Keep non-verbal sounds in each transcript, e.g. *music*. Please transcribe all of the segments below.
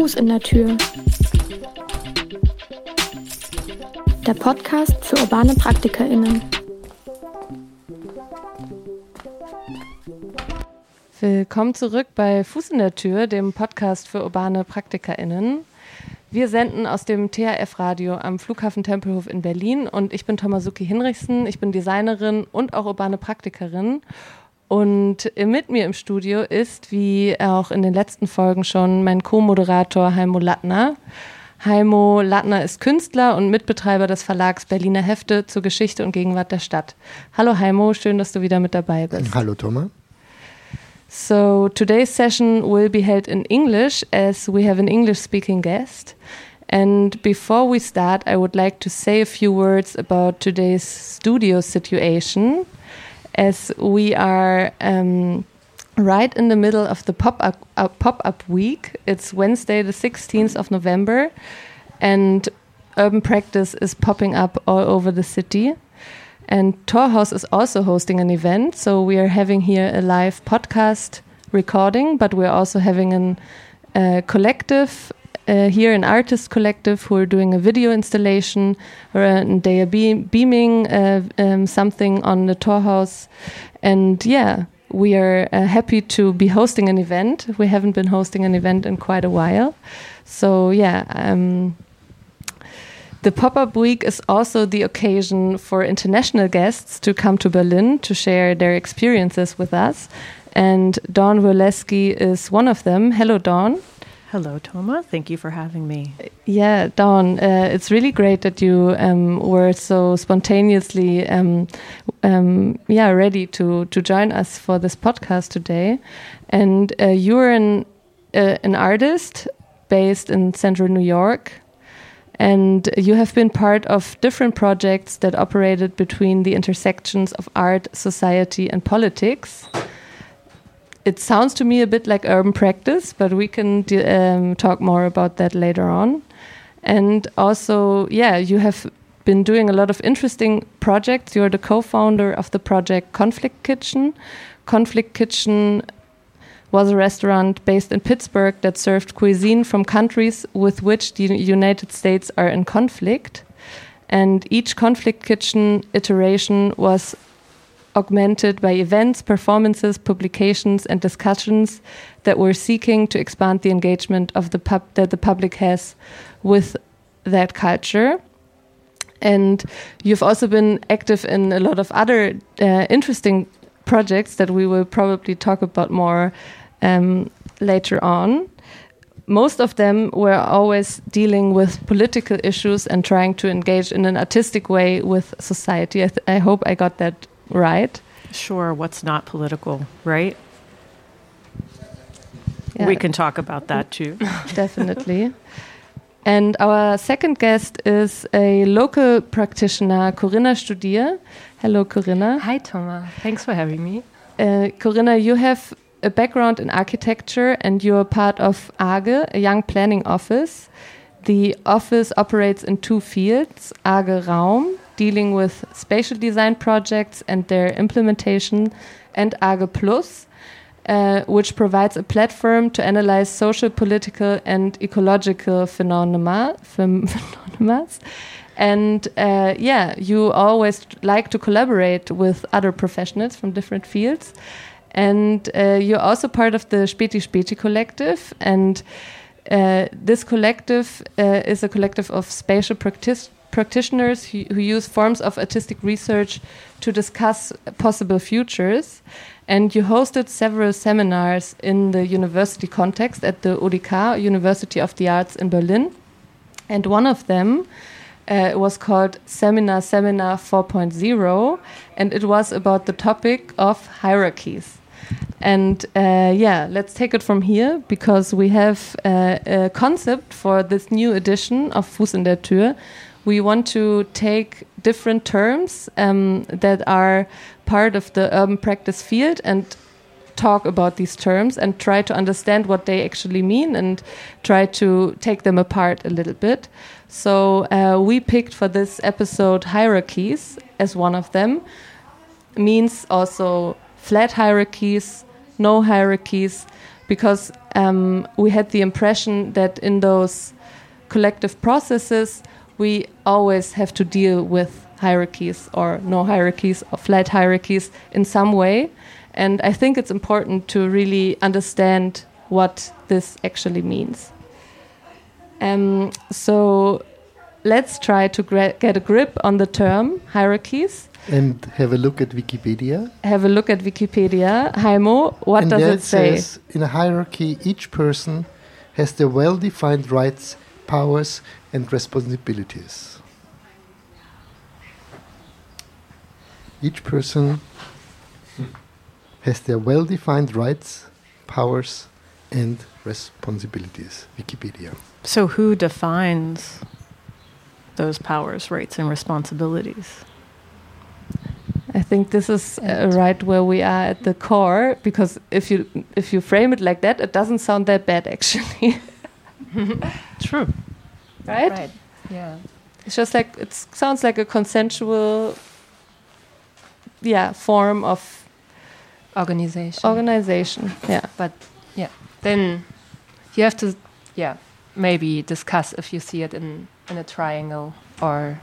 Fuß in der Tür. Der Podcast für urbane PraktikerInnen. Willkommen zurück bei Fuß in der Tür, dem Podcast für urbane PraktikerInnen. Wir senden aus dem THF-Radio am Flughafen Tempelhof in Berlin und ich bin Tomasuki Hinrichsen. Ich bin Designerin und auch urbane Praktikerin. Und mit mir im Studio ist, wie auch in den letzten Folgen schon, mein Co-Moderator Heimo Lattner. Heimo Lattner ist Künstler und Mitbetreiber des Verlags Berliner Hefte zur Geschichte und Gegenwart der Stadt. Hallo Heimo, schön, dass du wieder mit dabei bist. Hallo Thomas. So today's session will be held in English as we have an English speaking guest. And before we start, I would like to say a few words about today's studio situation as we are um, right in the middle of the pop up uh, pop up week. It's Wednesday, the 16th of November, and urban practice is popping up all over the city. And Torhaus is also hosting an event, so we are having here a live podcast recording, but we're also having a uh, collective uh, here, an artist collective who are doing a video installation, uh, they are be beaming uh, um, something on the Torhaus. And yeah, we are uh, happy to be hosting an event. We haven't been hosting an event in quite a while. So yeah, um, the pop up week is also the occasion for international guests to come to Berlin to share their experiences with us. And Dawn Weleski is one of them. Hello, Dawn. Hello, Toma. Thank you for having me. Yeah, Dawn, uh, it's really great that you um, were so spontaneously, um, um, yeah, ready to to join us for this podcast today. And uh, you're an uh, an artist based in Central New York, and you have been part of different projects that operated between the intersections of art, society, and politics it sounds to me a bit like urban practice, but we can um, talk more about that later on. And also, yeah, you have been doing a lot of interesting projects. You're the co founder of the project Conflict Kitchen. Conflict Kitchen was a restaurant based in Pittsburgh that served cuisine from countries with which the United States are in conflict. And each Conflict Kitchen iteration was augmented by events, performances, publications, and discussions that were seeking to expand the engagement of the pub that the public has with that culture. And you've also been active in a lot of other uh, interesting projects that we will probably talk about more um, later on. Most of them were always dealing with political issues and trying to engage in an artistic way with society. I, I hope I got that right? Sure, what's not political, right? Yeah. We can talk about that too. *laughs* Definitely. And our second guest is a local practitioner, Corinna Studier. Hello, Corinna. Hi, Thomas. Thanks for having me. Uh, Corinna, you have a background in architecture and you're part of AGE, a young planning office. The office operates in two fields AGE Raum, dealing with spatial design projects and their implementation, and AGE Plus, uh, which provides a platform to analyze social, political, and ecological phenomena. *laughs* phenomena. And uh, yeah, you always like to collaborate with other professionals from different fields. And uh, you're also part of the Späti Späti collective. And uh, this collective uh, is a collective of spatial practitioners practitioners who, who, use forms of artistic research to discuss possible futures. And you hosted several seminars in the university context at the UDK, University of the Arts in Berlin. And one of them uh, was called Seminar Seminar 4.0, and it was about the topic of hierarchies. And uh, yeah, let's take it from here because we have uh, a concept for this new edition of Fuß in der Tür, we want to take different terms um, that are part of the urban practice field and talk about these terms and try to understand what they actually mean and try to take them apart a little bit. So uh, we picked for this episode hierarchies as one of them. Means also flat hierarchies, no hierarchies, because um, we had the impression that in those collective processes, we always have to deal with hierarchies or no hierarchies or flat hierarchies in some way. And I think it's important to really understand what this actually means. Um, so let's try to get a grip on the term hierarchies. And have a look at Wikipedia. Have a look at Wikipedia. Heimo, what and does it, it say? Says, in a hierarchy, each person has their well defined rights, powers, and responsibilities. Each person has their well defined rights, powers, and responsibilities. Wikipedia. So, who defines those powers, rights, and responsibilities? I think this is uh, right where we are at the core because if you if you frame it like that, it doesn't sound that bad actually. *laughs* True. Right? Right. Yeah. It's just like it sounds like a consensual yeah, form of organization. Organization. Yeah. But yeah. Then you have to yeah, maybe discuss if you see it in in a triangle or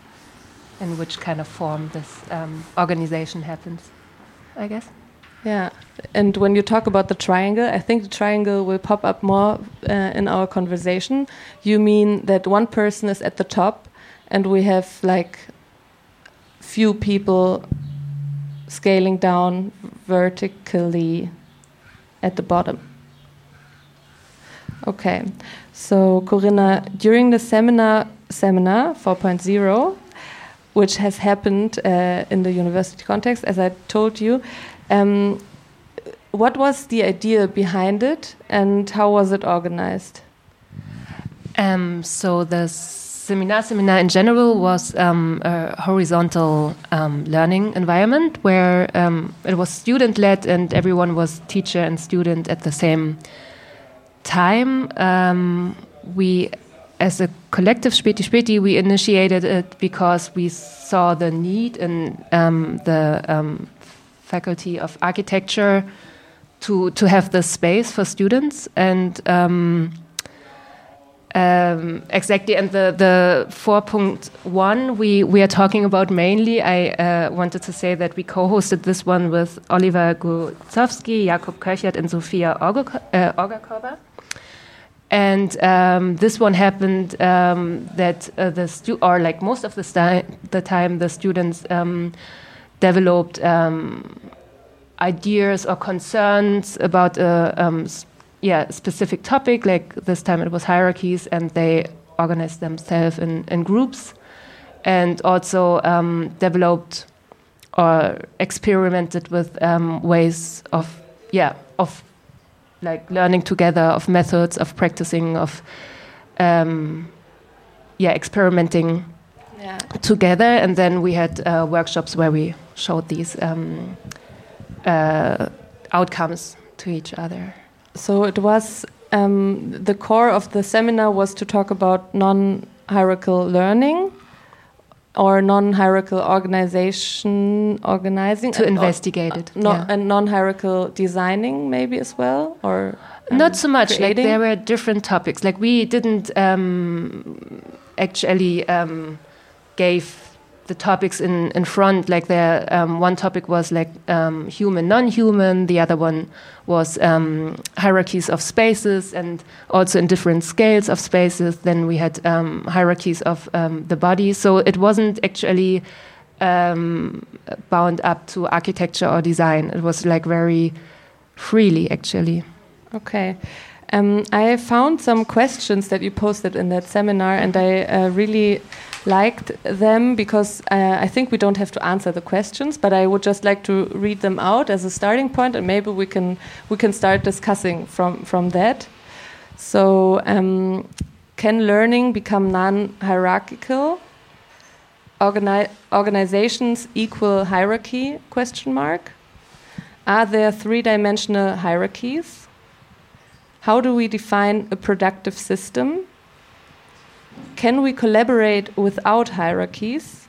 in which kind of form this um, organization happens, I guess. Yeah, and when you talk about the triangle, I think the triangle will pop up more uh, in our conversation. You mean that one person is at the top, and we have like few people scaling down vertically at the bottom. Okay, so Corinna, during the seminar seminar 4.0 which has happened uh, in the university context, as I told you. Um, what was the idea behind it, and how was it organized? Um, so the seminar seminar in general was um, a horizontal um, learning environment where um, it was student led and everyone was teacher and student at the same time. Um, we as a collective Späti Späti, we initiated it because we saw the need and um, the faculty of architecture to to have the space for students and um, um exactly and the the 4.1 we we are talking about mainly I uh, wanted to say that we co-hosted this one with Oliver Guzowski, Jakob Köchert and Sophia Orgerkorber. Uh, and um, this one happened um, that uh, the stu- or like most of the, sti- the time the students um, developed um, ideas or concerns about a um, yeah specific topic. Like this time it was hierarchies, and they organized themselves in, in groups, and also um, developed or experimented with ways of yeah of like learning together of methods of practicing of um, yeah experimenting yeah. together and then we had uh, workshops where we showed these um, uh, outcomes to each other so it was um, the core of the seminar was to talk about non-hierarchical learning or non-hierarchical organization organizing to investigate it no, yeah. and non-hierarchical designing maybe as well or um, not so much creating? like there were different topics like we didn't um, actually um, gave the topics in, in front. Like there, um, one topic was like um, human, non-human. The other one was um, hierarchies of spaces, and also in different scales of spaces. Then we had um, hierarchies of um, the body. So it wasn't actually um, bound up to architecture or design. It was like very freely, actually. Okay. I found some questions that you posted in that seminar, and I uh, really liked them because uh, I think we don't have to answer the questions, but I would just like to read them out as a starting point, and maybe we can we can start discussing from from that. So, um, can learning become non-hierarchical? Organi organizations equal hierarchy? Question mark. Are there three-dimensional hierarchies? How do we define a productive system? Can we collaborate without hierarchies?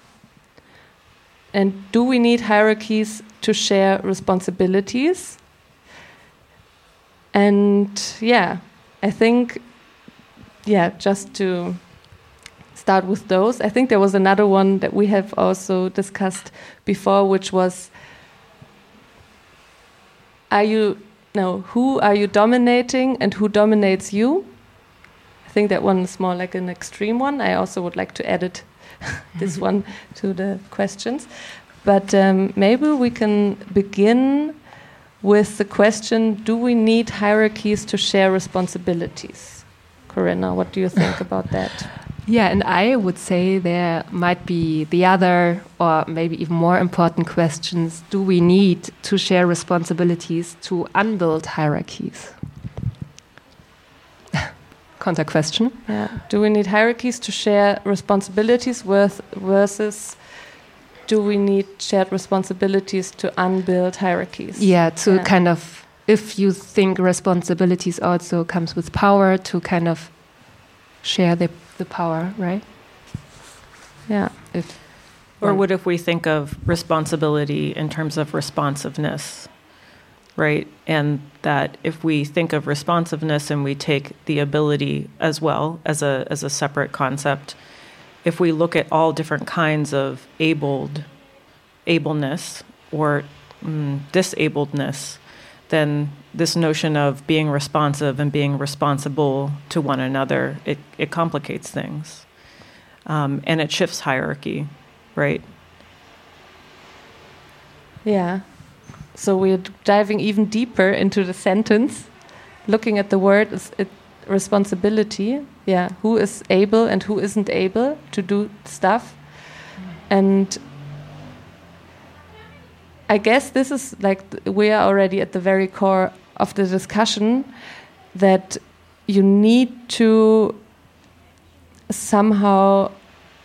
And do we need hierarchies to share responsibilities? And yeah, I think, yeah, just to start with those, I think there was another one that we have also discussed before, which was are you, no, who are you dominating and who dominates you? I think that one is more like an extreme one. I also would like to edit *laughs* this *laughs* one to the questions. But um, maybe we can begin with the question Do we need hierarchies to share responsibilities? Corinna, what do you think *laughs* about that? Yeah, and I would say there might be the other, or maybe even more important questions do we need to share responsibilities to unbuild hierarchies? Counter question. Yeah. Do we need hierarchies to share responsibilities with, versus do we need shared responsibilities to unbuild hierarchies? Yeah, to Yeah. kind of, if you think responsibilities also comes with power, to kind of share the, the power, right? Yeah. If Or one- what if we think of responsibility in terms of responsiveness, right? And that if we think of responsiveness and we take the ability as well as a as a separate concept, if we look at all different kinds of abled ableness or mm, disabledness, then this notion of being responsive and being responsible to one another it, it complicates things, um, and it shifts hierarchy, right? Yeah. So we're diving even deeper into the sentence, looking at the word it responsibility. Yeah, who is able and who isn't able to do stuff. And I guess this is like we are already at the very core of the discussion that you need to somehow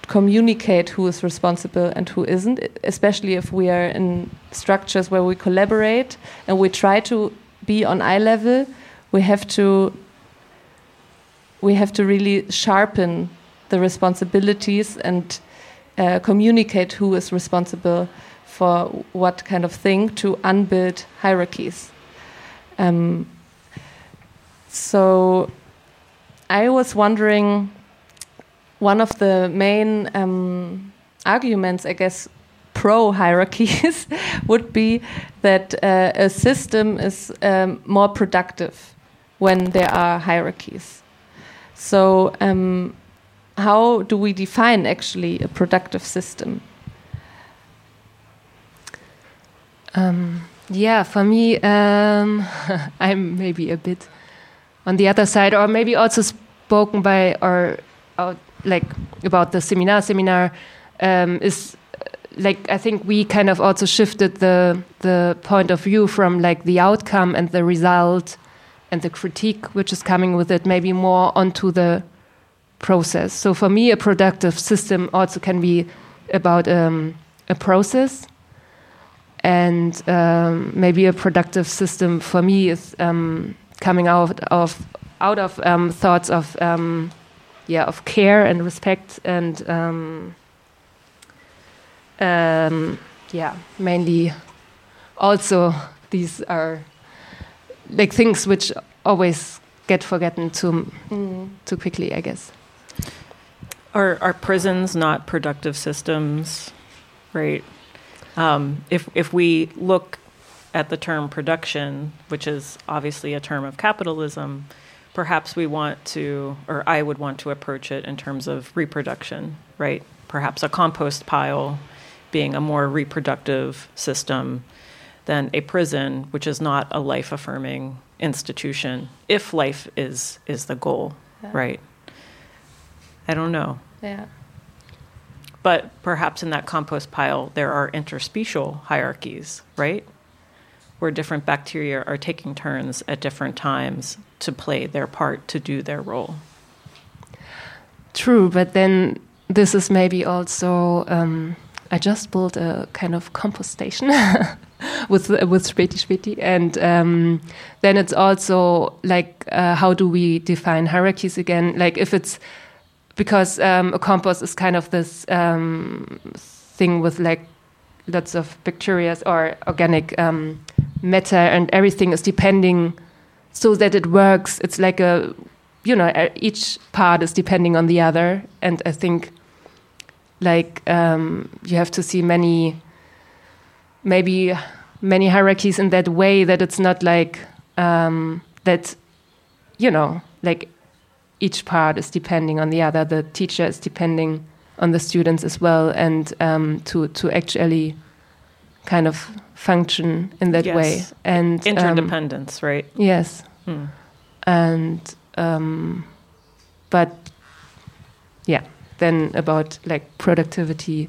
communicate who is responsible and who isn't, especially if we are in structures where we collaborate and we try to be on eye level. We have to we have to really sharpen the responsibilities and uh, communicate who is responsible for what kind of thing to unbuild hierarchies. Um, so I was wondering one of the main um, arguments, I guess, pro hierarchies *laughs* would be that uh, a system is um, more productive when there are hierarchies. So, um, how do we define actually a productive system? Um, yeah, for me, um, *laughs* I'm maybe a bit on the other side, or maybe also spoken by or like about the seminar. Seminar um, is like I think we kind of also shifted the the point of view from like the outcome and the result and the critique which is coming with it, maybe more onto the process. So for me, a productive system also can be about um, a process and um, maybe a productive system for me is um, coming out of out of um, thoughts of um, yeah of care and respect and um, um, yeah mainly also these are like things which always get forgotten too too quickly I guess Are are prisons not productive systems, right? Um, if if we look at the term production, which is obviously a term of capitalism, perhaps we want to, or I would want to approach it in terms of reproduction, right? Perhaps a compost pile being a more reproductive system than a prison, which is not a life affirming institution, if life is is the goal, right? I don't know. Yeah. But perhaps in that compost pile, there are interspecial hierarchies, right? Where different bacteria are taking turns at different times to play their part, to do their role. True, but then this is maybe also. Um, I just built a kind of compost station *laughs* with with Späti Späti, and um, then it's also like uh, how do we define hierarchies again? Like if it's because um, a compost is kind of this um, thing with like lots of bacteria or organic um, matter, and everything is depending so that it works. It's like a, you know, each part is depending on the other, and I think, like, um, you have to see many, maybe many hierarchies in that way that it's not like um, that, you know, like each part is depending on the other. The teacher is depending on the students as well, and um, to to actually kind of function in that Yes. way and um, Interdependence, right? yes, Hmm. and um, but yeah, then about like productivity,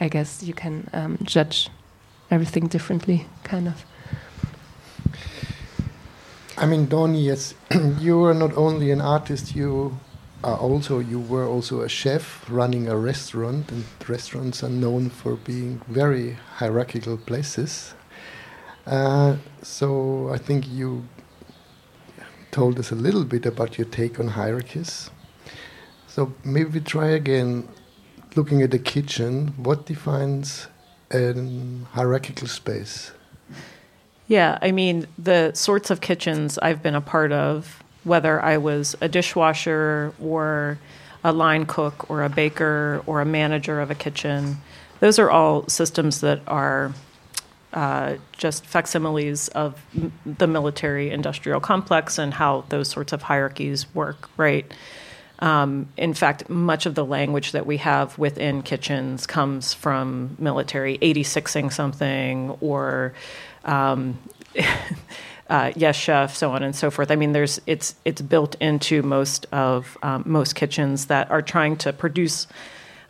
I guess you can um, judge everything differently, kind of. I mean, Donny, yes, *clears throat* you are not only an artist, you also you were also a chef running a restaurant, and restaurants are known for being very hierarchical places. Uh, so I think you told us a little bit about your take on hierarchies. So maybe we try again, looking at the kitchen. What defines a hierarchical space? Yeah, I mean, the sorts of kitchens I've been a part of, whether I was a dishwasher or a line cook or a baker or a manager of a kitchen, those are all systems that are uh, just facsimiles of m- the military industrial complex and how those sorts of hierarchies work, right? Um, in fact, much of the language that we have within kitchens comes from military 86ing something or um, *laughs* uh, yes chef so on and so forth i mean there's it's it's built into most of um, most kitchens that are trying to produce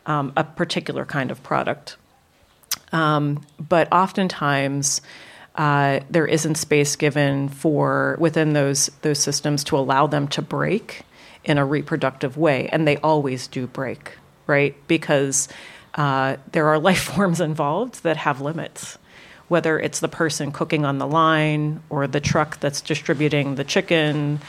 um, a particular kind of product um, but oftentimes uh, there isn't space given for within those those systems to allow them to break in a reproductive way, and they always do break, right? Because uh, there are *laughs* life forms involved that have limits. Whether it's the person cooking on the line, or the truck that's distributing the chicken,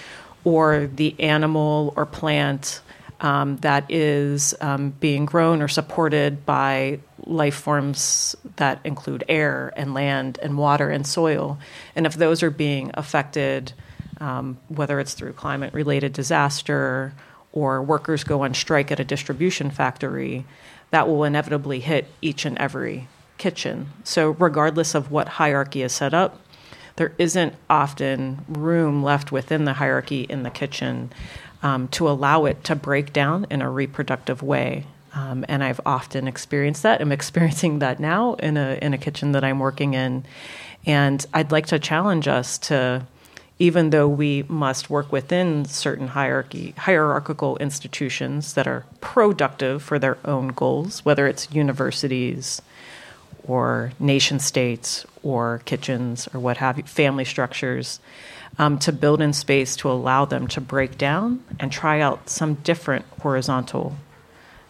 or the animal or plant um, that is um, being grown or supported by life forms that include air and land and water and soil. And if those are being affected, um, whether it's through climate related disaster or workers go on strike at a distribution factory, that will inevitably hit each and every kitchen. So, regardless of what hierarchy is set up, there isn't often room left within the hierarchy in the kitchen um, to allow it to break down in a reproductive way. Um, and I've often experienced that. I'm *laughs* experiencing that now in a in a kitchen that I'm working in, and I'd like to challenge us to, even though we must work within certain hierarchy hierarchical institutions that are productive for their own goals, whether it's universities or nation states or kitchens or what have you, family structures, um, to build in space to allow them to break down and try out some different horizontal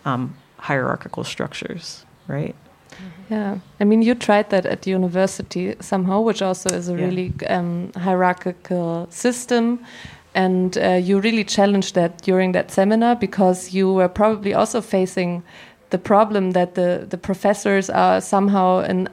um, hierarchical structures, right? Yeah, I mean, you tried that at the university somehow, which also is a Yeah. really um, hierarchical system. And uh, you really challenged that during that seminar because you were probably also facing the problem that the, the professors are somehow in,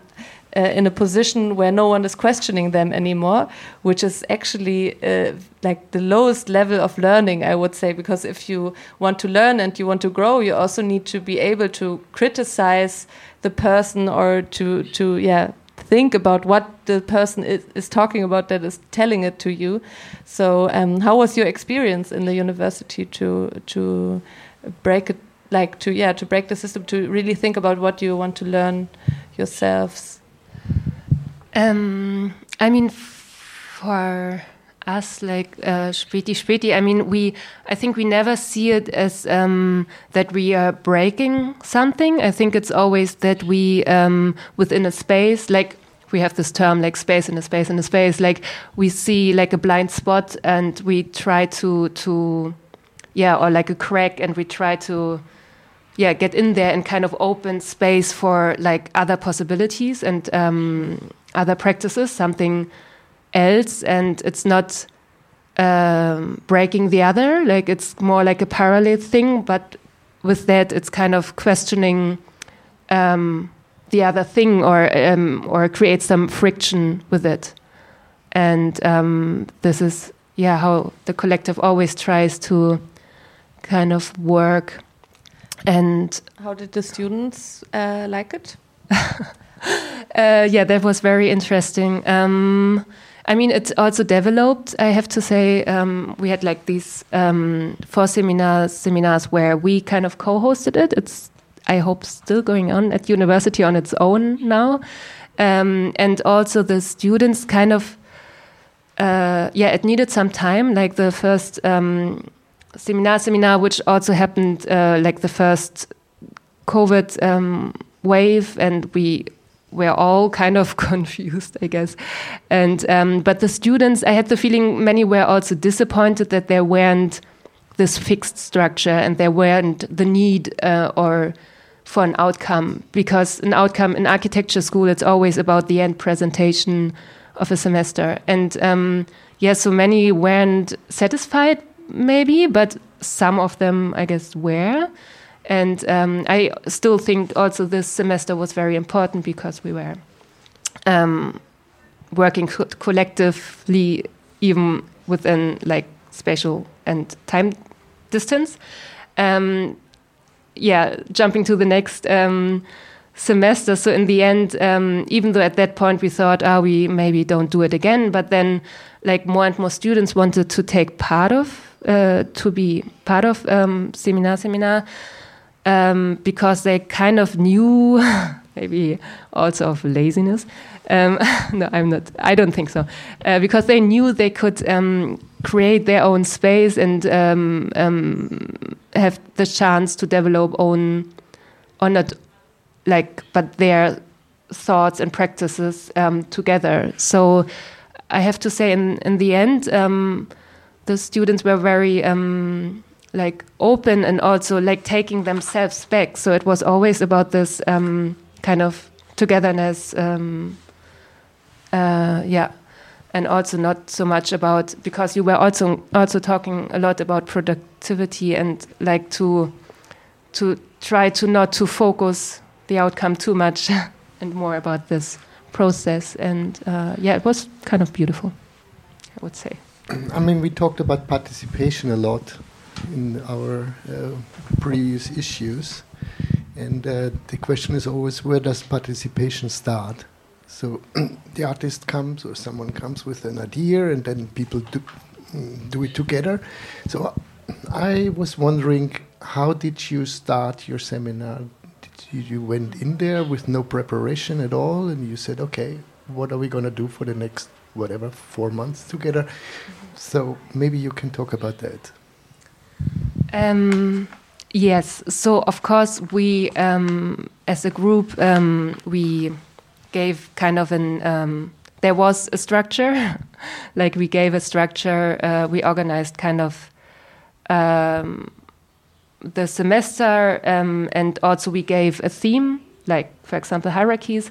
uh, in a position where no one is questioning them anymore, which is actually uh, like the lowest level of learning, I would say, because if you want to learn and you want to grow, you also need to be able to criticize the person or to, to yeah, think about what the person is, is talking about that is telling it to you. So, um, how was your experience in the university to to break it, like to yeah, to break the system, to really think about what you want to learn yourselves? Um, I mean, for us, like uh, Späti, I mean, we, I think we never see it as um, that we are breaking something. I think it's always that we, um, within a space, like we have this term, like space in a space in a space, like we see like a blind spot and we try to, to, yeah, or like a crack and we try to, yeah get in there and kind of open space for like other possibilities and um, other practices something else. And it's not um, breaking the other. Like it's more like a parallel thing but with that it's kind of questioning um, the other thing or um, or create some friction with it. And um, this is yeah, how the collective always tries to kind of work and How did the students uh, like it? *laughs* uh, yeah, that was very interesting. Um, I mean, it's also developed. I have to say, um, we had like these um, four seminars, seminars where we kind of co-hosted it. It's, I hope, still going on at university on its own now, um, and also the students kind of, uh, yeah, it needed some time. Like the first um, seminar, seminar, which also happened, uh, like the first COVID um, wave, and we were all kind of *laughs* confused, I guess. And um, but the students, I had the feeling many were also disappointed that there weren't this fixed structure and there weren't the need uh, or for an outcome because an outcome in architecture school it's always about the end presentation of a semester and um, yeah so many weren't satisfied maybe but some of them i guess were and um, I still think also this semester was very important because we were um, working co collectively, even within like spatial and time distance. Um, yeah, jumping to the next um, semester. So in the end, um, even though at that point we thought, ah, oh, we maybe don't do it again, but then like more and more students wanted to take part of, uh, to be part of um, seminar seminar um, because they kind of knew, *laughs* maybe also of laziness. Um, *laughs* no, I'm not. I don't think so, uh, because they knew they could um, create their own space and um, um, have the chance to develop own, or not, like, but their thoughts and practices together. So I have to say, in in the end, the students were very like open and also like taking themselves back. So it was always about this um, kind of togetherness. Um, uh, yeah, and also not so much about because you were also also talking a lot about productivity and like to to try to not to focus the outcome too much *laughs* and more about this process. And uh, yeah, it was kind of beautiful, I would say. I mean, we talked about participation a lot in our uh, previous issues. And uh, the question is always where does participation start? So *clears throat* the artist comes or someone comes with an idea and then people do, mm, do it together. So I was wondering how did you start your seminar? Did you, you went in there with no preparation at all and you said, okay, what are we going to do for the next whatever four months together? So maybe you can talk about that. Um, yes. So of course we, um, as a group, um, we gave kind of an. Um, there was a structure, *laughs* like we gave a structure. Uh, we organized kind of um, the semester, um, and also we gave a theme, like for example hierarchies.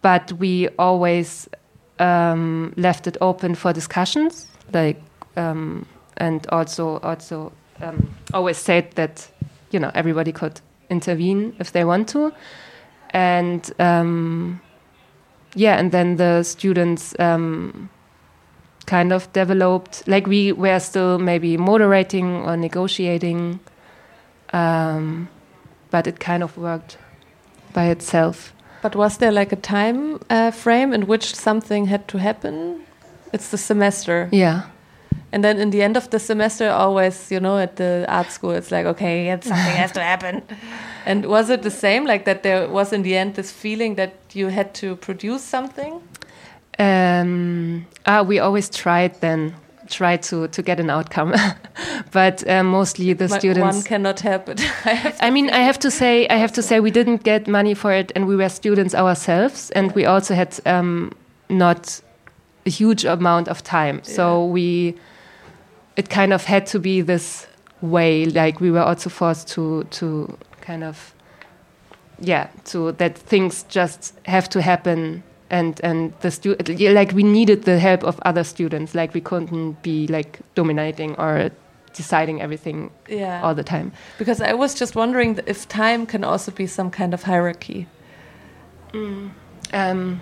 But we always left it open for discussions, like and also also um, always said that you know everybody could intervene if they want to, and um, yeah, and then the students um, kind of developed like we were still maybe moderating or negotiating, um, but it kind of worked by itself. But was there like a time uh, frame in which something had to happen? It's the semester. Yeah. And then in the end of the semester, always, you know, at the art school, it's like, okay, *laughs* something has to happen. And was it the same, like that there was in the end this feeling that you had to produce something? Um, ah, we always tried then, try to, to get an outcome. *laughs* but uh, mostly the but students. One cannot help it. *laughs* I, I mean, I have to say, I have to say, we didn't get money for it, and we were students ourselves, and we also had um, not a huge amount of time. Yeah. So we it kind of had to be this way. Like we were also forced to to kind of yeah to that things just have to happen and and the stu- like we needed the help of other students. Like we couldn't be like dominating or deciding everything yeah. all the time. Because i was just wondering if time can also be some kind of hierarchy. Mm. um,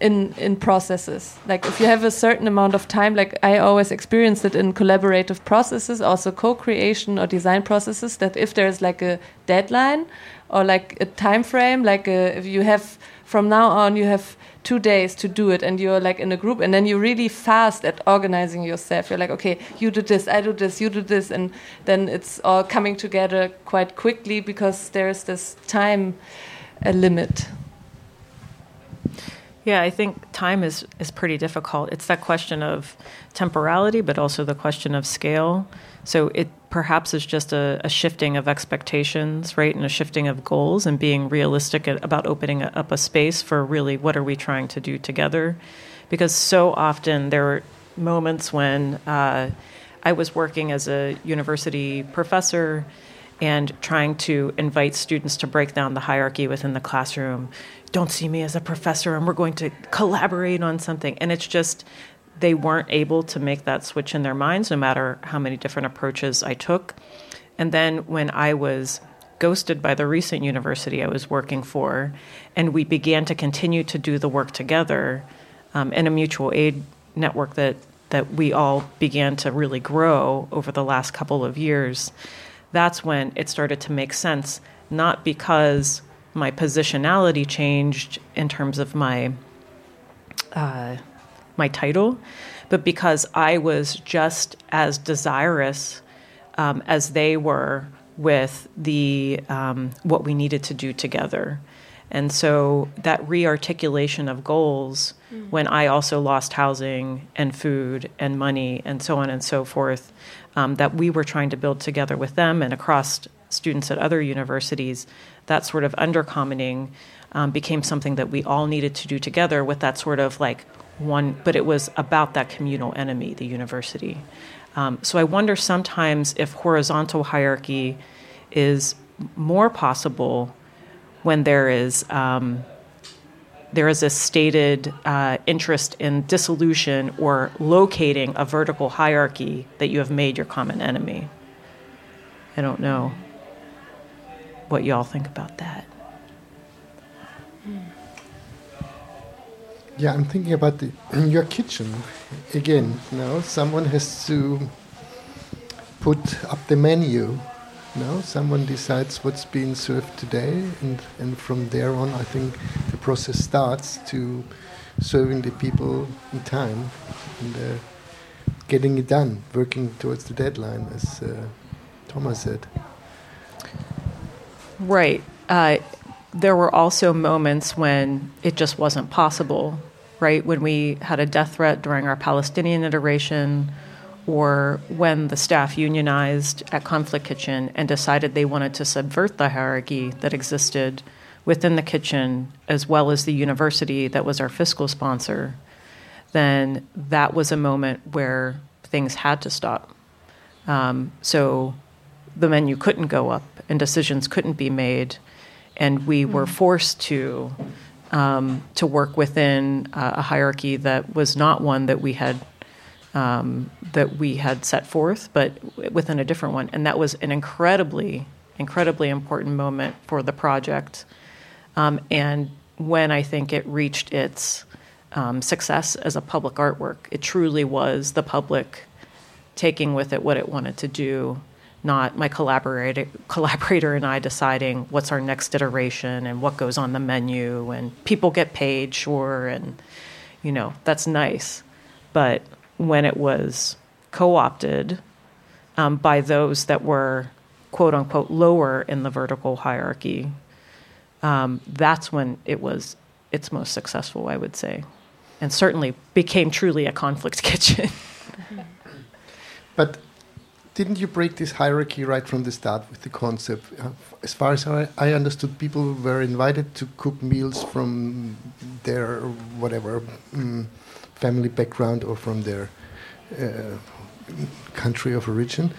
in in processes. Like if you have a certain amount of time like i always experience it in collaborative processes also co-creation or design processes that if there's like a deadline or like a time frame like a, if you have from now on you have two days to do it and you're like in a group and then you're really fast at organizing yourself. You're like okay you do this i do this you do this and then it's all coming together quite quickly because there's this time limit yeah, I think time is, is pretty difficult. It's that question of temporality, but also the question of scale. So it perhaps is just a, a shifting of expectations, right, and a shifting of goals, and being realistic about opening up a space for really what are we trying to do together. Because so often there are moments when uh, I was working as a university professor and trying to invite students to break down the hierarchy within the classroom don't see me as a professor and we're going to collaborate on something. And it's just, they weren't able to make that switch in their minds, no matter how many different approaches I took. And then when I was ghosted by the recent university I was working for, and we began to continue to do the work together um, in a mutual aid network that, that we all began to really grow over the last couple of years, that's when it started to make sense, not because my positionality changed in terms of my uh, my title, but because I was just as desirous um, as they were with the um, what we needed to do together. And so that rearticulation of goals mm. when I also lost housing and food and money and so on and so forth, um, that we were trying to build together with them and across students at other universities, that sort of undercommoning um, became something that we all needed to do together with that sort of like one, but it was about that communal enemy, the university. Um, so I wonder sometimes if horizontal hierarchy is more possible when there is. Um, there is a stated uh, interest in dissolution or locating a vertical hierarchy that you have made your common enemy. I don't know what y'all think about that. Yeah, I'm thinking about the, your kitchen again. You know, someone has to put up the menu. You know, someone decides what's being served today, and and from there on, I think process starts to serving the people in time and uh, getting it done, working towards the deadline, as uh, Thomas said. Right. Uh, there were also moments when it just wasn't possible, right? When we had a death threat during our Palestinian iteration, or when the staff unionized at Conflict Kitchen and decided they wanted to subvert the hierarchy that existed within the kitchen as well as the university that was our fiscal sponsor, then that was a moment where things had to stop. Um, so the menu couldn't go up and decisions couldn't be made, and we were hmm. forced to um, to work within uh, a hierarchy that was not one that we had um, that we had set forth, but within a different one, and that was an incredibly incredibly important moment for the project, um, and when I think it reached its um, success as a public artwork, it truly was the public taking with it what it wanted to do not my collaborator collaborator and I deciding what's our next iteration and what goes on the menu and people get paid sure and you know that's nice. But when it was co-opted um, by those that were quote unquote lower in the vertical hierarchy um, that's when it was its most successful I would say and certainly became truly a conflict *laughs* kitchen but didn't you break this hierarchy right from the start with the concept? As far as I, I understood, people were invited to cook meals from their whatever um, family background or from their uh, country of origin.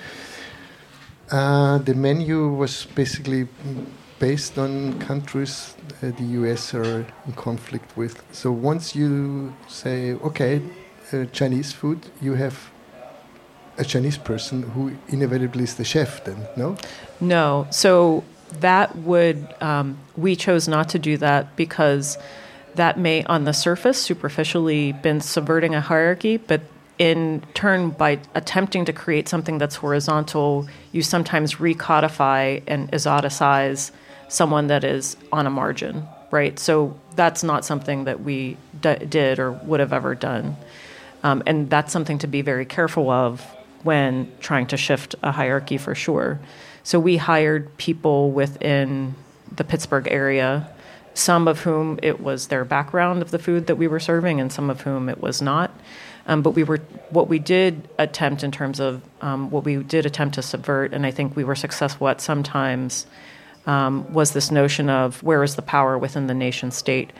Uh, the menu was basically based on countries uh, the US are in conflict with. So once you say, okay, uh, Chinese food, you have a Chinese person who inevitably is the chef, then, no? No. So that would, um, we chose not to do that because that may, on the surface, superficially been subverting a hierarchy, but in turn, by attempting to create something that's horizontal, you sometimes recodify and exoticize someone that is on a margin, right? So that's not something that we d- did or would have ever done. Um, and that's something to be very careful of when trying to shift a hierarchy for sure. So we hired people within the Pittsburgh area, some of whom it was their background of the food that we were serving, and some of whom it was not. Um, but we were what we did attempt in terms of um, what we did attempt to subvert, and I think we were successful at sometimes um, was this notion of where is the power within the nation state.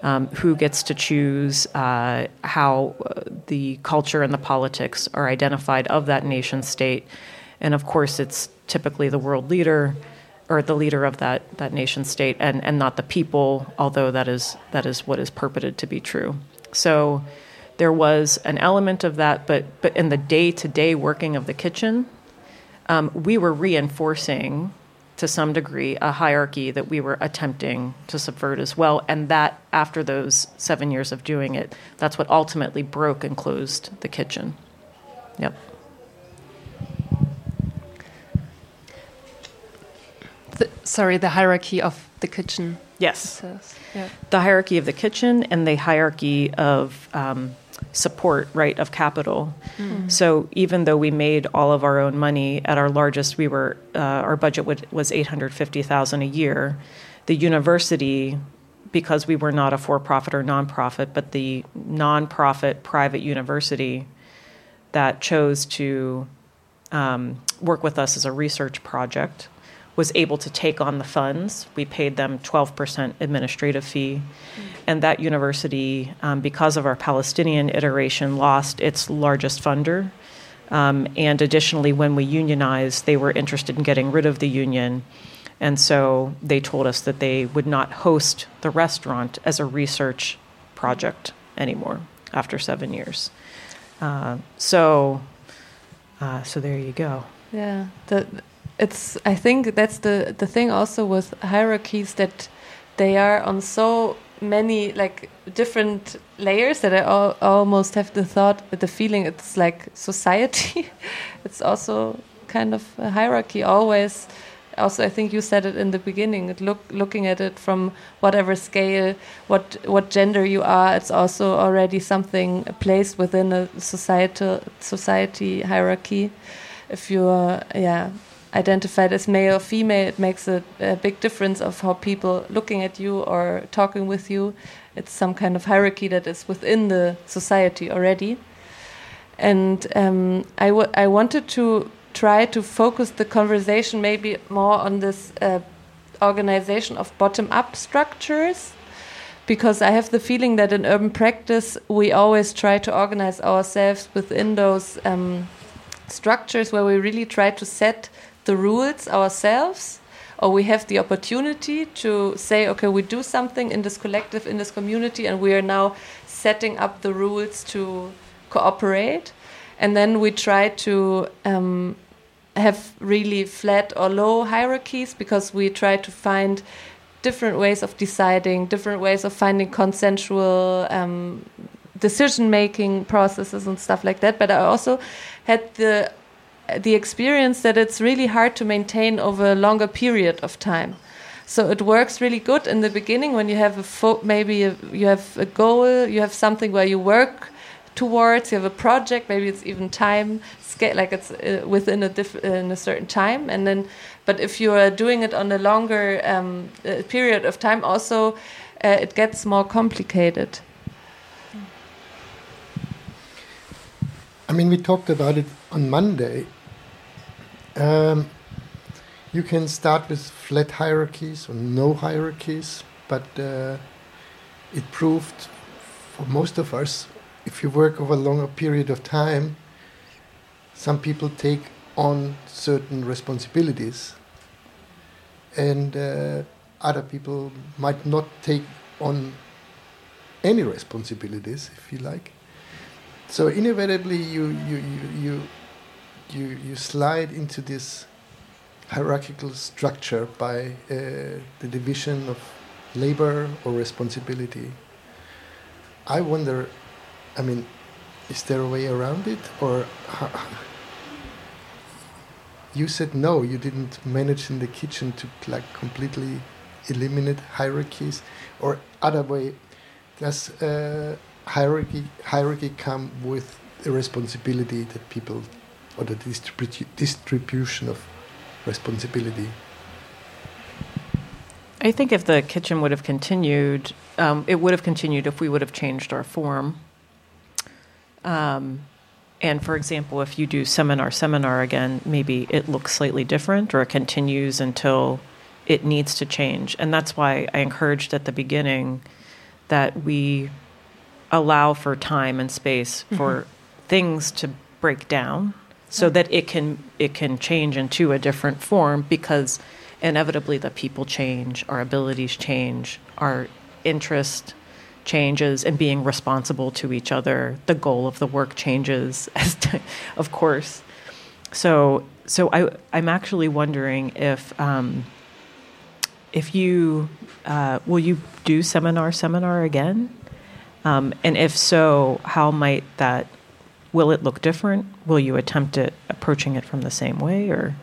Um, who gets to choose uh, how uh, the culture and the politics are identified of that nation state. And of course, it's typically the world leader or the leader of that, that nation state and, and not the people, although that is, that is what is purported to be true. So there was an element of that, but, but in the day to day working of the kitchen, um, we were reinforcing to some degree a hierarchy that we were attempting to subvert as well. And that, after those seven years of doing it, that's what ultimately broke and closed the kitchen. Yep. The, sorry, the hierarchy of the kitchen. Yes. Yeah. The hierarchy of the kitchen and the hierarchy of um, support, right, of capital. Mm. So even though we made all of our own money at our largest, we were uh, our budget would, was eight hundred fifty thousand a year. The university, because we were not a for-profit or nonprofit, but the nonprofit private university that chose to um, work with us as a research project was able to take on the funds. We paid them 12% administrative fee. And that university, um, because of our Palestinian iteration, lost its largest funder. Um, and additionally, when we unionized, they were interested in getting rid of the union. And so they told us that they would not host the restaurant as a research project anymore after seven years. Uh, so, uh, so there you go. Yeah, the, it's I think that's the the thing also with hierarchies that they are on so many like different layers that I al almost have the thought the feeling it's like society. *laughs* It's also kind of a hierarchy always. Also I think you said it in the beginning look looking at it from whatever scale what what gender you are it's also already something placed within a societal society hierarchy. If you're yeah identified as male or female, it makes a, a, big difference of how people looking at you or talking with you. It's some kind of hierarchy that is within the society already. And um, I, I wanted to try to focus the conversation maybe more on this uh, organization of bottom-up structures because I have the feeling that in urban practice we always try to organize ourselves within those um, structures where we really try to set the rules ourselves or we have the opportunity to say, okay, we do something in this collective, in this community, and we are now setting up the rules to cooperate. And then we try to um, have really flat or low hierarchies because we try to find different ways of deciding, different ways of finding consensual um, decision making processes and stuff like that. But I also had the the experience that it's really hard to maintain over a longer period of time. So it works really good in the beginning when you have a maybe a, you have a goal, you have something where you work towards, you have a project, maybe it's even time scale, like it's uh, within a in a certain time, and then. But if you are doing it on a longer um, uh, period of time, also uh, it gets more complicated. I mean, we talked about it on Monday um, you can start with flat hierarchies or no hierarchies, but uh, it proved for most of us, if you work over a longer period of time, some people take on certain responsibilities, and uh, other people might not take on any responsibilities, if you like. So inevitably, you you you, you you, you slide into this hierarchical structure by uh, the division of labor or responsibility. I wonder, I mean, is there a way around it, or *laughs* you said no, you didn't manage in the kitchen to like completely eliminate hierarchies, or other way, does uh, hierarchy hierarchy come with the responsibility that people, or the distribu- distribution of responsibility? I think if the kitchen would have continued, um, it would have continued if we would have changed our form. Um, and for example, if you do seminar, seminar again, maybe it looks slightly different or it continues until it needs to change. And that's why I encouraged at the beginning that we allow for time and space for things to break down so that it can it can change into a different form because inevitably the people change, our abilities change, our interest changes and being responsible to each other the goal of the work changes *laughs* as to, of course. So so I, i'm actually wondering if um, if you uh, will you do seminar seminar again? Um, and if so how might that will it look different will you attempt it approaching it from the same way or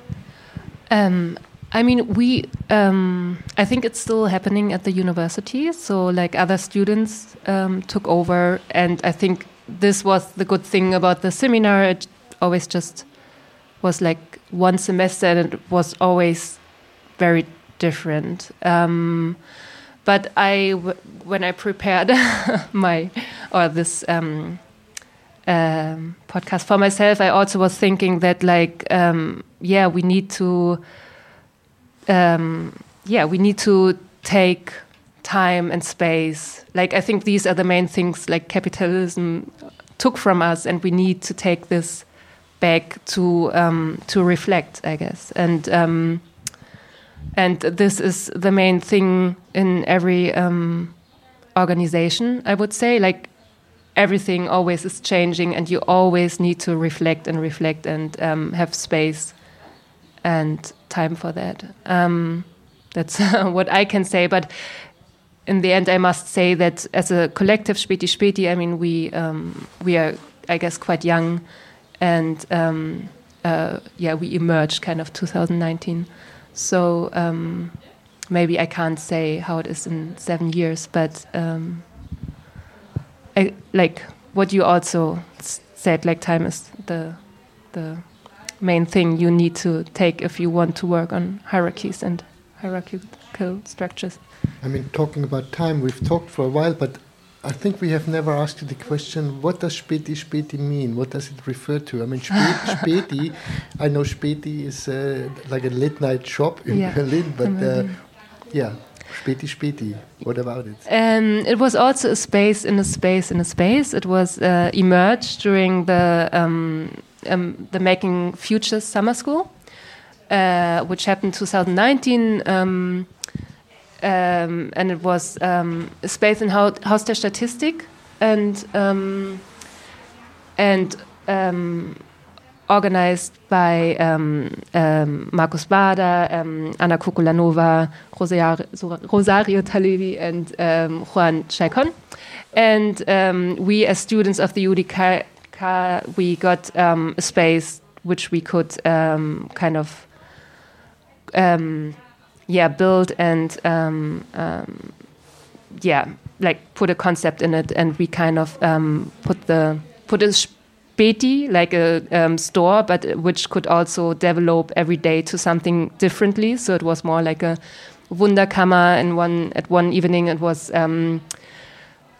Um, I mean, we. Um, I think it's still happening at the university. So, like other students um, took over, and I think this was the good thing about the seminar. It always just was like one semester, and it was always very different. Um, but I, w- when I prepared *laughs* my or this um, um, podcast for myself, I also was thinking that like, um, yeah, we need to, um, yeah, we need to take time and space. Like, I think these are the main things like capitalism took from us, and we need to take this back to um, to reflect, I guess, and. Um, and this is the main thing in every um, organization, I would say. Like everything always is changing, and you always need to reflect and reflect and um, have space and time for that. Um, that's *laughs* what I can say. But in the end, I must say that as a collective, Späti Späti, I mean, we um, we are, I guess, quite young, and um, uh, yeah, we emerged kind of 2019. So um, maybe I can't say how it is in seven years, but um, I, like what you also said, like time is the the main thing you need to take if you want to work on hierarchies and hierarchical structures. I mean, talking about time, we've talked for a while, but I think we have never asked you the question: What does Späti Späti mean? What does it refer to? I mean, Späti *laughs* I know Späti is uh, like a late night shop in Yeah, Berlin, but uh, yeah, Späti Späti. What about it? Um, it was also a space in a space in a space. It was uh, emerged during the um, um, the Making Futures Summer School, uh, which happened 2019. Um, um, and it was um, a space in Hau- Haus der Statistik and and organized by um, um, Markus Bader, um, Anna Kukulanova, Rosario, Talevi, and um, Juan Chaicon. And um, we, as students of the UDK, we got um, a space which we could kind of yeah build and yeah like put a concept in it and we kind of put the put a Späti like a um, store but which could also develop every day to something differently. So it was more like a Wunderkammer and one at one evening. It was um,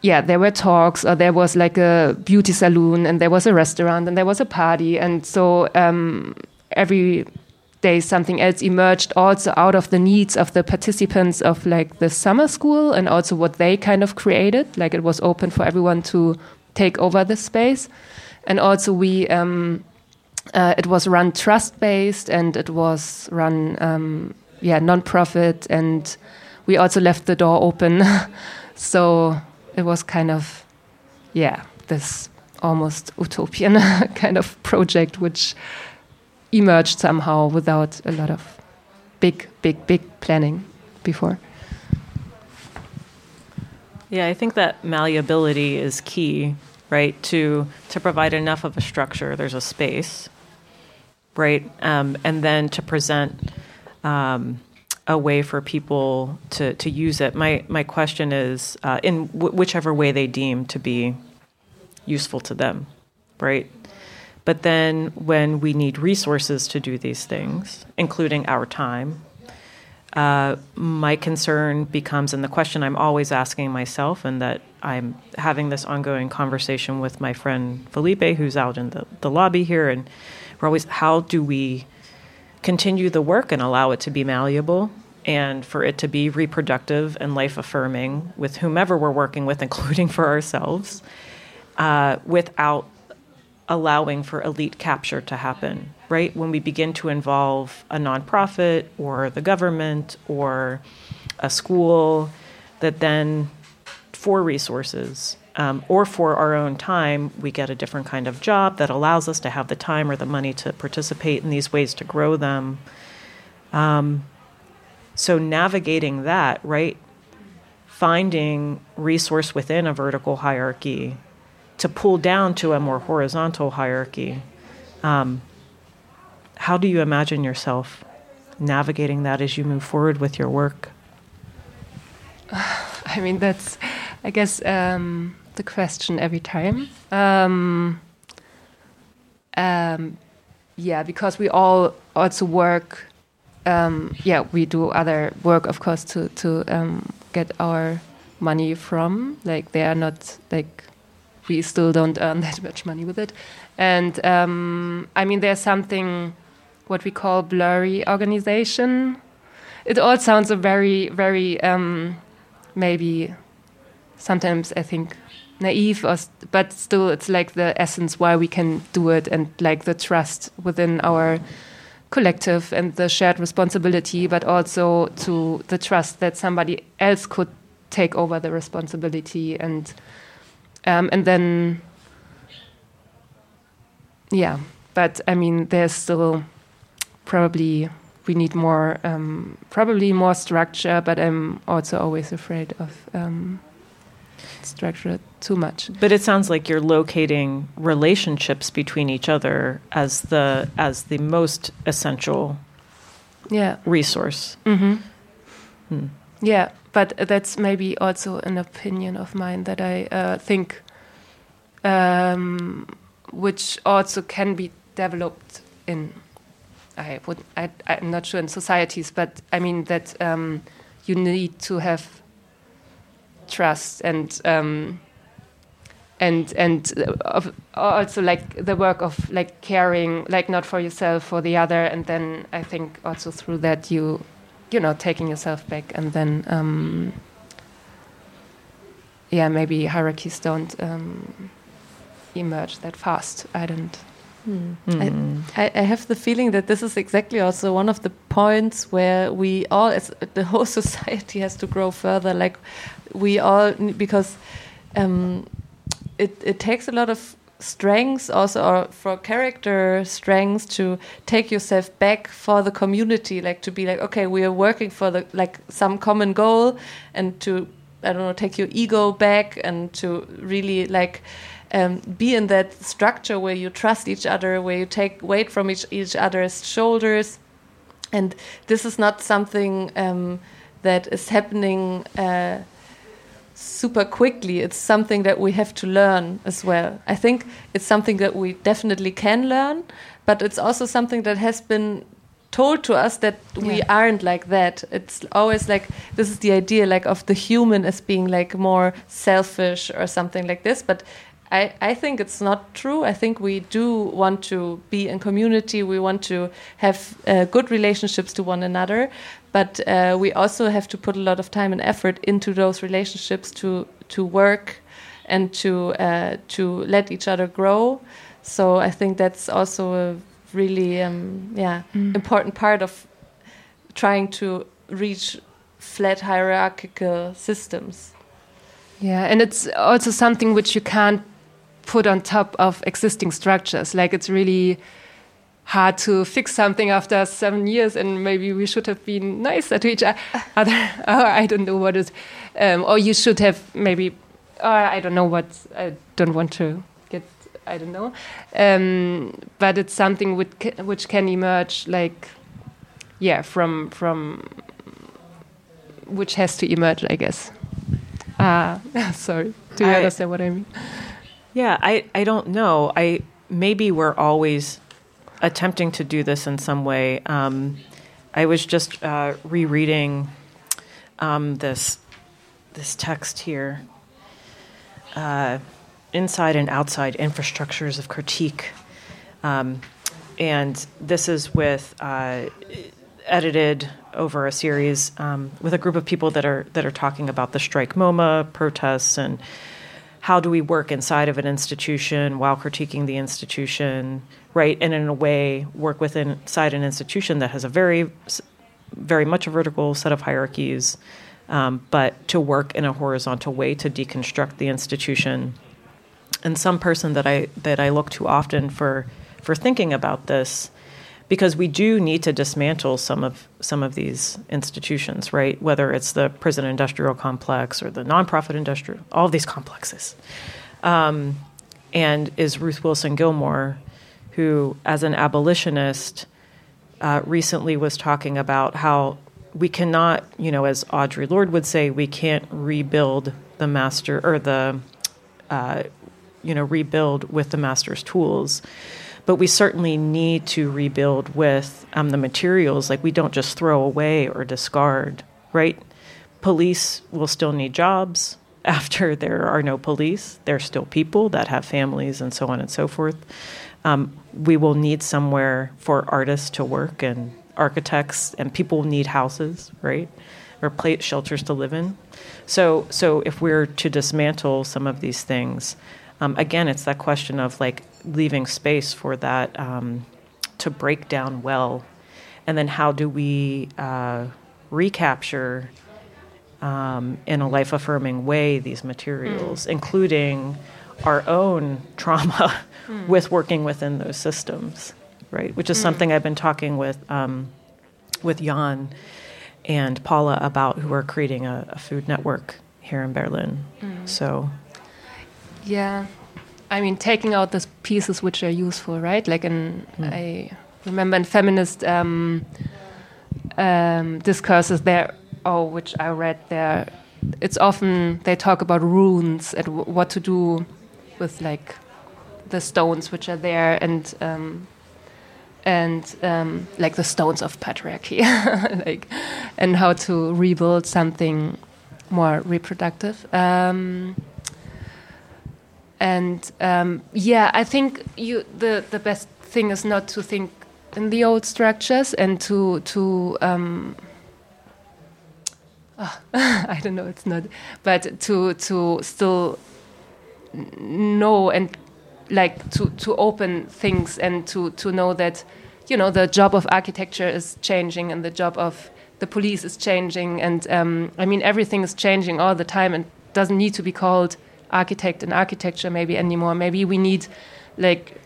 yeah, there were talks, or there was like a beauty salon, and there was a restaurant, and there was a party, and so um, every day something else emerged, also out of the needs of the participants of like the summer school, and also what they kind of created. Like it was open for everyone to take over the space, and also we. Um, uh, it was run trust based, and it was run um, yeah non-profit, and we also left the door open. *laughs* so it was kind of yeah this almost utopian *laughs* kind of project which emerged somehow without a lot of big big big planning before Yeah, I think that malleability is key, right? To to provide enough of a structure. There's a space, right? Um, and then to present um, a way for people to to use it. My my question is, uh, in w- whichever way they deem to be useful to them, right? But then when we need resources to do these things, including our time, uh, my concern becomes, and the question I'm always asking myself, and that I'm having this ongoing conversation with my friend Felipe, who's out in the, the lobby here, and we're always, how do we continue the work and allow it to be malleable and for it to be reproductive and life affirming with whomever we're working with, *laughs* including for ourselves, uh, without allowing for elite capture to happen, right? When we begin to involve a nonprofit or the government or a school, that then for resources um, or for our own time, we get a different kind of job that allows us to have the time or the money to participate in these ways to grow them. Um, so, navigating that, right? Finding resource within a vertical hierarchy to pull down to a more horizontal hierarchy. Um, how do you imagine yourself navigating that as you move forward with your work? *sighs* I mean, that's, I guess, um, the question every time. Um, um, yeah, because we all also work. Um, yeah, we do other work, of course, to to um, get our money from. Like they are not like we still don't earn *laughs* that much money with it. And um, I mean, there's something what we call blurry organization. It all sounds a very, very um, maybe sometimes I think naive, or st but still it's like the essence why we can do it and like the trust within our collective and the shared responsibility, but also to the trust that somebody else could take over the responsibility and um, and then yeah but i mean there's still probably we need more um, probably more structure but i'm also always afraid of um, structure too much but it sounds like you're locating relationships between each other as the as the most essential yeah resource mm-hmm. hmm. yeah but that's maybe also an opinion of mine that I uh, think, um, which also can be developed in. I would. I, am not sure in societies, but I mean that um, you need to have trust and um, and and uh, also like the work of like caring, like not for yourself, for the other, and then I think also through that you you know taking yourself back and then um, yeah maybe hierarchies don't um, emerge that fast i don't hmm. I, I, have the feeling that this is exactly also one of the points where we all, as the whole *laughs* society, has to grow further. Like we all, because um, it it takes a lot of strengths also or for character strengths to take yourself back for the community like to be like okay we are working for the like some common goal and to i don't know take your ego back and to really like um, be in that structure where you trust each other where you take weight from each, each other's shoulders and this is not something um, that is happening uh, super quickly. It's something that we have to learn as well. I think it's something that we definitely can learn, but it's also something that has been told to us that yeah. we aren't like that. It's always like this is the idea like of the human as being like more selfish or something like this, but I, I think it's not true. I think we do want to be in community. We want to have uh, good relationships to one another, but uh, we also have to put a lot of time and effort into those relationships to to work and to uh, to let each other grow. So I think that's also a really um, yeah mm. important part of trying to reach flat hierarchical systems. Yeah, and it's also something which you can't put on top of existing structures. Like it's really hard to fix something after seven years, and maybe we should have been nicer to each *laughs* other. *laughs* or I don't know what is, um, or you should have maybe. Or I don't know what. I don't want to get. I don't know, um, but it's something which which can emerge like, yeah, from from which has to emerge, I guess. Ah, *laughs* sorry. Do you I- understand what I mean? Yeah, I, I don't know. I maybe we're always attempting to do this in some way. Um, I was just uh, rereading um, this this text here. Uh, inside and outside infrastructures of critique, um, and this is with uh, edited over a series um, with a group of people that are that are talking about the strike MoMA protests and how do we work inside of an institution while critiquing the institution, right? And in a way, work within inside an institution that has a very, very much a vertical set of hierarchies, um, but to work in a horizontal way to deconstruct the institution. And some person that I that I look to often for for thinking about this because we do need to dismantle some of some of these institutions, right? Whether it's the prison industrial complex or the nonprofit industrial, all these complexes. Um, and is Ruth Wilson Gilmore, who, as an abolitionist, uh, recently was talking about how we cannot, you know, as Audre Lorde would say, we can't rebuild the master or the, uh, you know, rebuild with the master's tools but we certainly need to rebuild with um, the materials. Like we don't just throw away or discard, right? Police will still need jobs *laughs* after there are no police. There are still people that have families and so on and so forth. Um, we will need somewhere for artists to work and architects, and people need houses, right? Or plate shelters to live in. So, so if we're to dismantle some of these things, um, again, it's that question of like leaving space for that um, to break down well, and then how do we uh, recapture um, in a life affirming way these materials, including our own trauma *laughs* with working within those systems, right? Which is something I've been talking with um, with Jan and Paula about, who are creating a, a food network here in Berlin. So Yeah, I mean, taking out those pieces which are useful, right? Like, in I remember in feminist um, um, discourses there, oh, which I read there, it's often they talk about runes and w- what to do with like the stones which are there and um, and um, like the stones of patriarchy, *laughs* like, and how to rebuild something more reproductive. Um, and um, yeah, I think you the the best thing is not to think in the old structures and to to um, ah, *laughs* I don't know, it's not, but to to still know and like to to open things and to to know that you know the job of architecture is changing and the job of the police is changing. And um, I mean everything is changing all the time and doesn't need to be called architect and architecture maybe anymore. Maybe we need like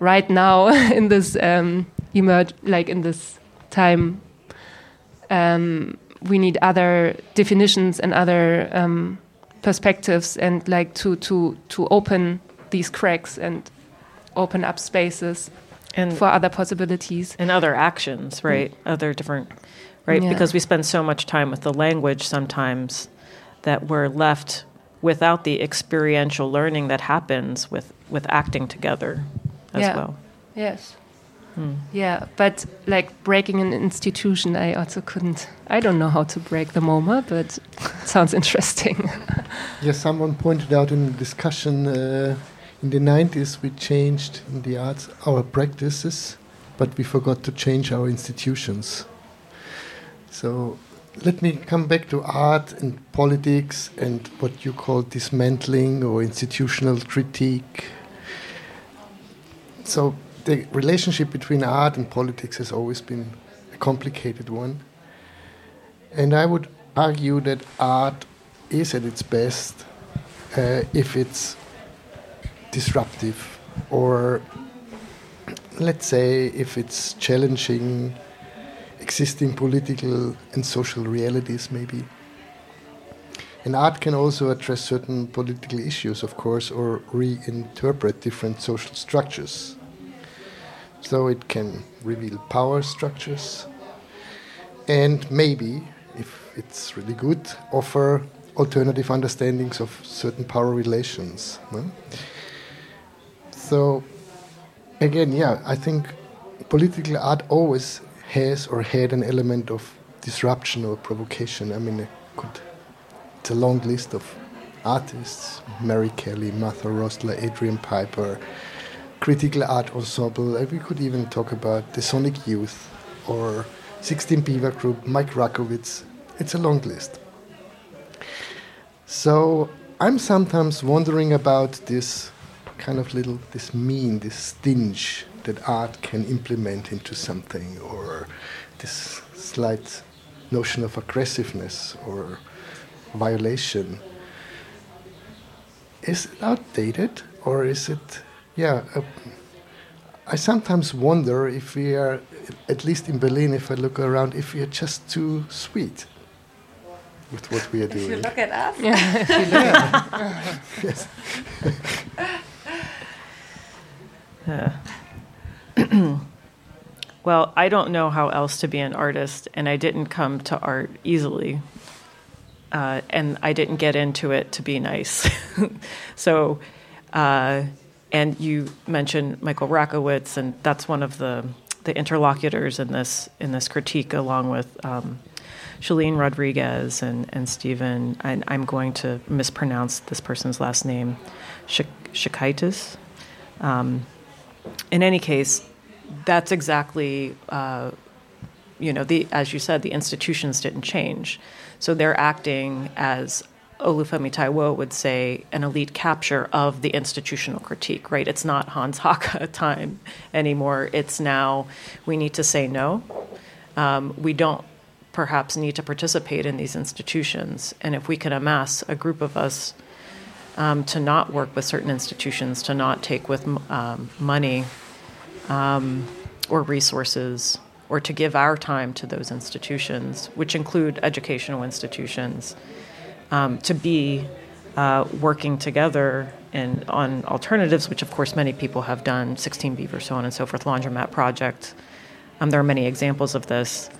right now *laughs* in this um, emerge like in this time um, we need other definitions and other um, perspectives and like to to to open these cracks and open up spaces and for other possibilities. and other actions, right? Other different, right? Yeah. Because we spend so much time with the language sometimes that we're left without the experiential learning that happens with with acting together as Yeah. well. Yes. Yeah, but like breaking an institution, I also couldn't. I don't know how to break the MoMA, but it *laughs* sounds interesting. *laughs* Yes, someone pointed out in the discussion uh, in the 90s we changed in the arts our practices, but we forgot to change our institutions. So let me come back to art and politics and what you call dismantling or institutional critique. So the relationship between art and politics has always been a complicated one. And I would argue that art is at its best uh, if it's disruptive or let's say, if it's challenging existing political and social realities, maybe. And art can also address certain political issues, of course, or reinterpret different social structures. So it can reveal power structures and maybe, if it's really good, offer alternative understandings of certain power relations. So, again, yeah, I think political art always has or had an element of disruption or provocation. I mean, could, it's a long list of artists Mary Kelly, Martha Rosler, Adrian Piper, critical art ensemble. We could even talk about the Sonic Youth or 16 Beaver Group, Mike Rakowitz. It's a long list. So I'm sometimes wondering about this kind of little, this mean, this stinge that art can implement into something, or this slight notion of aggressiveness or violation. Is it outdated, or is it, yeah? Uh, I sometimes wonder if we are, at least in Berlin, if I look around, if we are just too sweet with what we are doing. *laughs* If you look at us. *laughs* *laughs* Yeah. yes. Well, I don't know how else to be an artist, and I didn't come to art easily. Uh, and I didn't get into it to be nice. *laughs* so, uh, and you mentioned Michael Rakowitz, and that's one of the, the interlocutors in this in this critique, along with um, Shellyne Rodriguez and, and Stephen. I, I'm going to mispronounce this person's last name, Shikaitis. Um, in any case, that's exactly, uh, you know, the as you said, the institutions didn't change, so they're acting as Olufemi Taiwo would say, an elite capture of the institutional critique, right? It's not Hans Haacke *laughs* time anymore. It's now we need to say no. Um, we don't perhaps need to participate in these institutions. And if we can amass a group of us um, to not work with certain institutions, to not take with um, money um, or resources, or to give our time to those institutions, which include educational institutions um, to be uh, working together and on alternatives, which of course many people have done, 16 Beaver, so on and so forth, Laundromat Project. Um, there are many examples of this.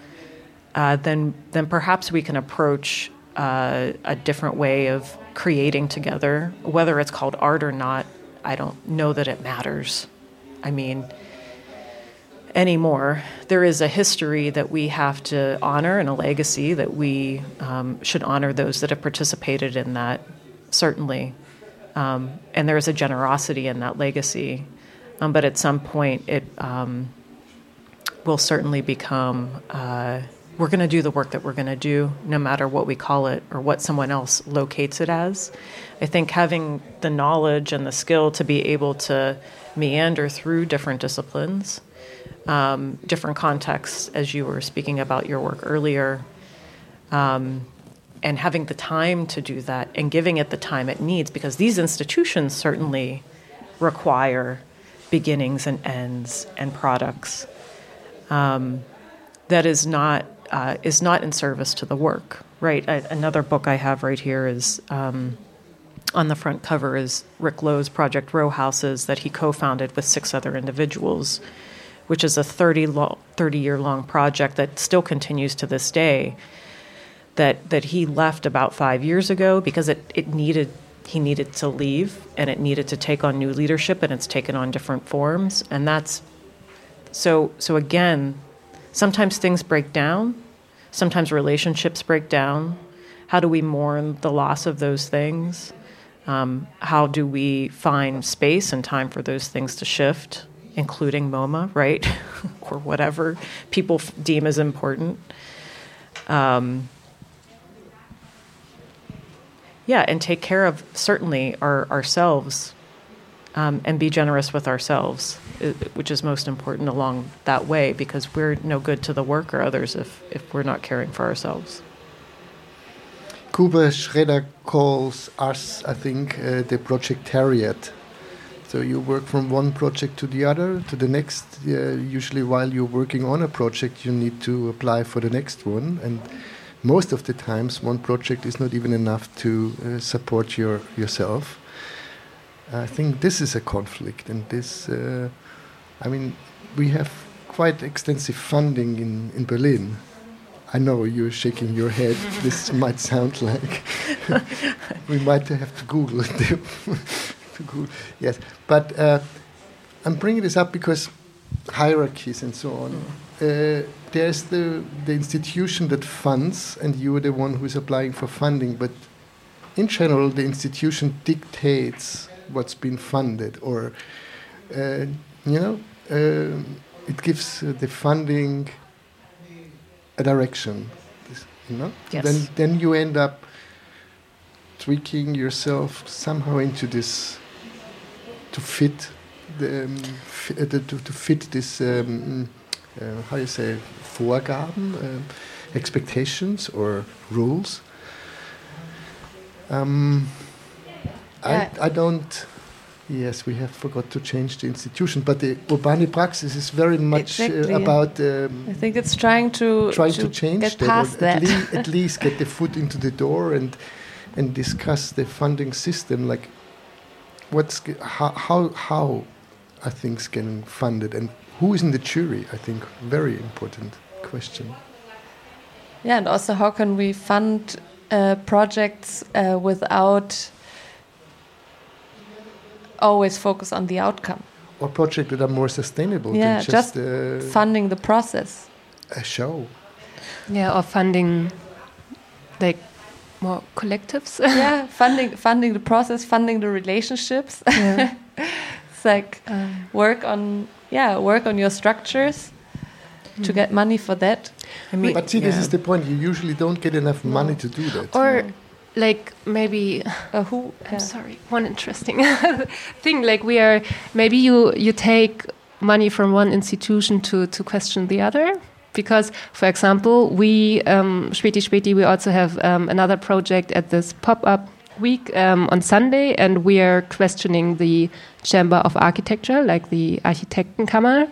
Uh, then, then perhaps we can approach uh, a different way of creating together, whether it's called art or not. I don't know that it matters. I mean, anymore. There is a history that we have to honor and a legacy that we um, should honor those that have participated in that, certainly. Um, and there is a generosity in that legacy. Um, but at some point, it um, will certainly become uh, we're going to do the work that we're going to do, no matter what we call it or what someone else locates it as. I think having the knowledge and the skill to be able to meander through different disciplines um, different contexts, as you were speaking about your work earlier, um, and having the time to do that and giving it the time it needs, because these institutions certainly require beginnings and ends and products. Um, that is not uh, is not in service to the work, right? I, another book I have right here is um, on the front cover is Rick Lowe's project Row Houses that he co-founded with six other individuals which is a 30, lo- 30 year long project that still continues to this day, that, that he left about five years ago because it, it needed he needed to leave and it needed to take on new leadership and it's taken on different forms. And that's so so again sometimes things break down sometimes relationships break down. How do we mourn the loss of those things? Um, how do we find space and time for those things to shift including MoMA, right, *laughs* or whatever people f- deem as important. Um, yeah, and take care of certainly our, ourselves um, and be generous with ourselves, which is most important along that way because we're no good to the work or others if, if we're not caring for ourselves. Kuba Szreder calls us, I think, uh, the projectariat So you work from one project to the other, to the next. Uh, usually, while you're working on a project, you need to apply for the next one, and most of the times, one project is not even enough to uh, support your yourself. I think this is a conflict, and this. Uh, I mean, we have quite extensive funding in in Berlin. I know you're shaking your head. this might sound like *laughs* *laughs* we might have to Google it. *laughs* *laughs* to Google. Yes, but uh, I'm bringing this up because hierarchies and so on. Uh, there's the the institution that funds, and you're the one who's applying for funding. But in general, the institution dictates what's been funded, or uh, you know, uh, it gives uh, the funding a direction. You know, Yes. then then you end up tweaking yourself somehow into this to fit the, um, uh, to, to fit this um, uh, how you say Vorgaben, uh, expectations or rules. Um, Yeah. I, I don't. Yes, we have forgot to change the institution, but the urbane praxis is very much Exactly. uh, about um, I think it's trying to trying to, change get that, past that. At, least, *laughs* at least get the foot into the door and and discuss the funding system, like what's ge- how how, how are things getting funded and who is in the jury? I think very important question. Yeah, and also how can we fund uh, projects uh, without always focus on the outcome, Or projects that are more sustainable Yeah, than just, just uh, funding the process. a show. Yeah, or funding like more collectives. *laughs* yeah, funding funding the process, funding the relationships. yeah. *laughs* it's like Um, work on yeah, work on your structures to get money for that. I mean, But see, this yeah. is the point. You usually don't get enough money to do that. or like maybe Uh, who? I'm yeah. sorry. One interesting *laughs* thing, like we are maybe you you take money from one institution to to question the other. Because, for example, we um, Späti we also have um, another project at this pop-up week um, on Sunday, and we are questioning the Chamber of Architecture, like the Architektenkammer,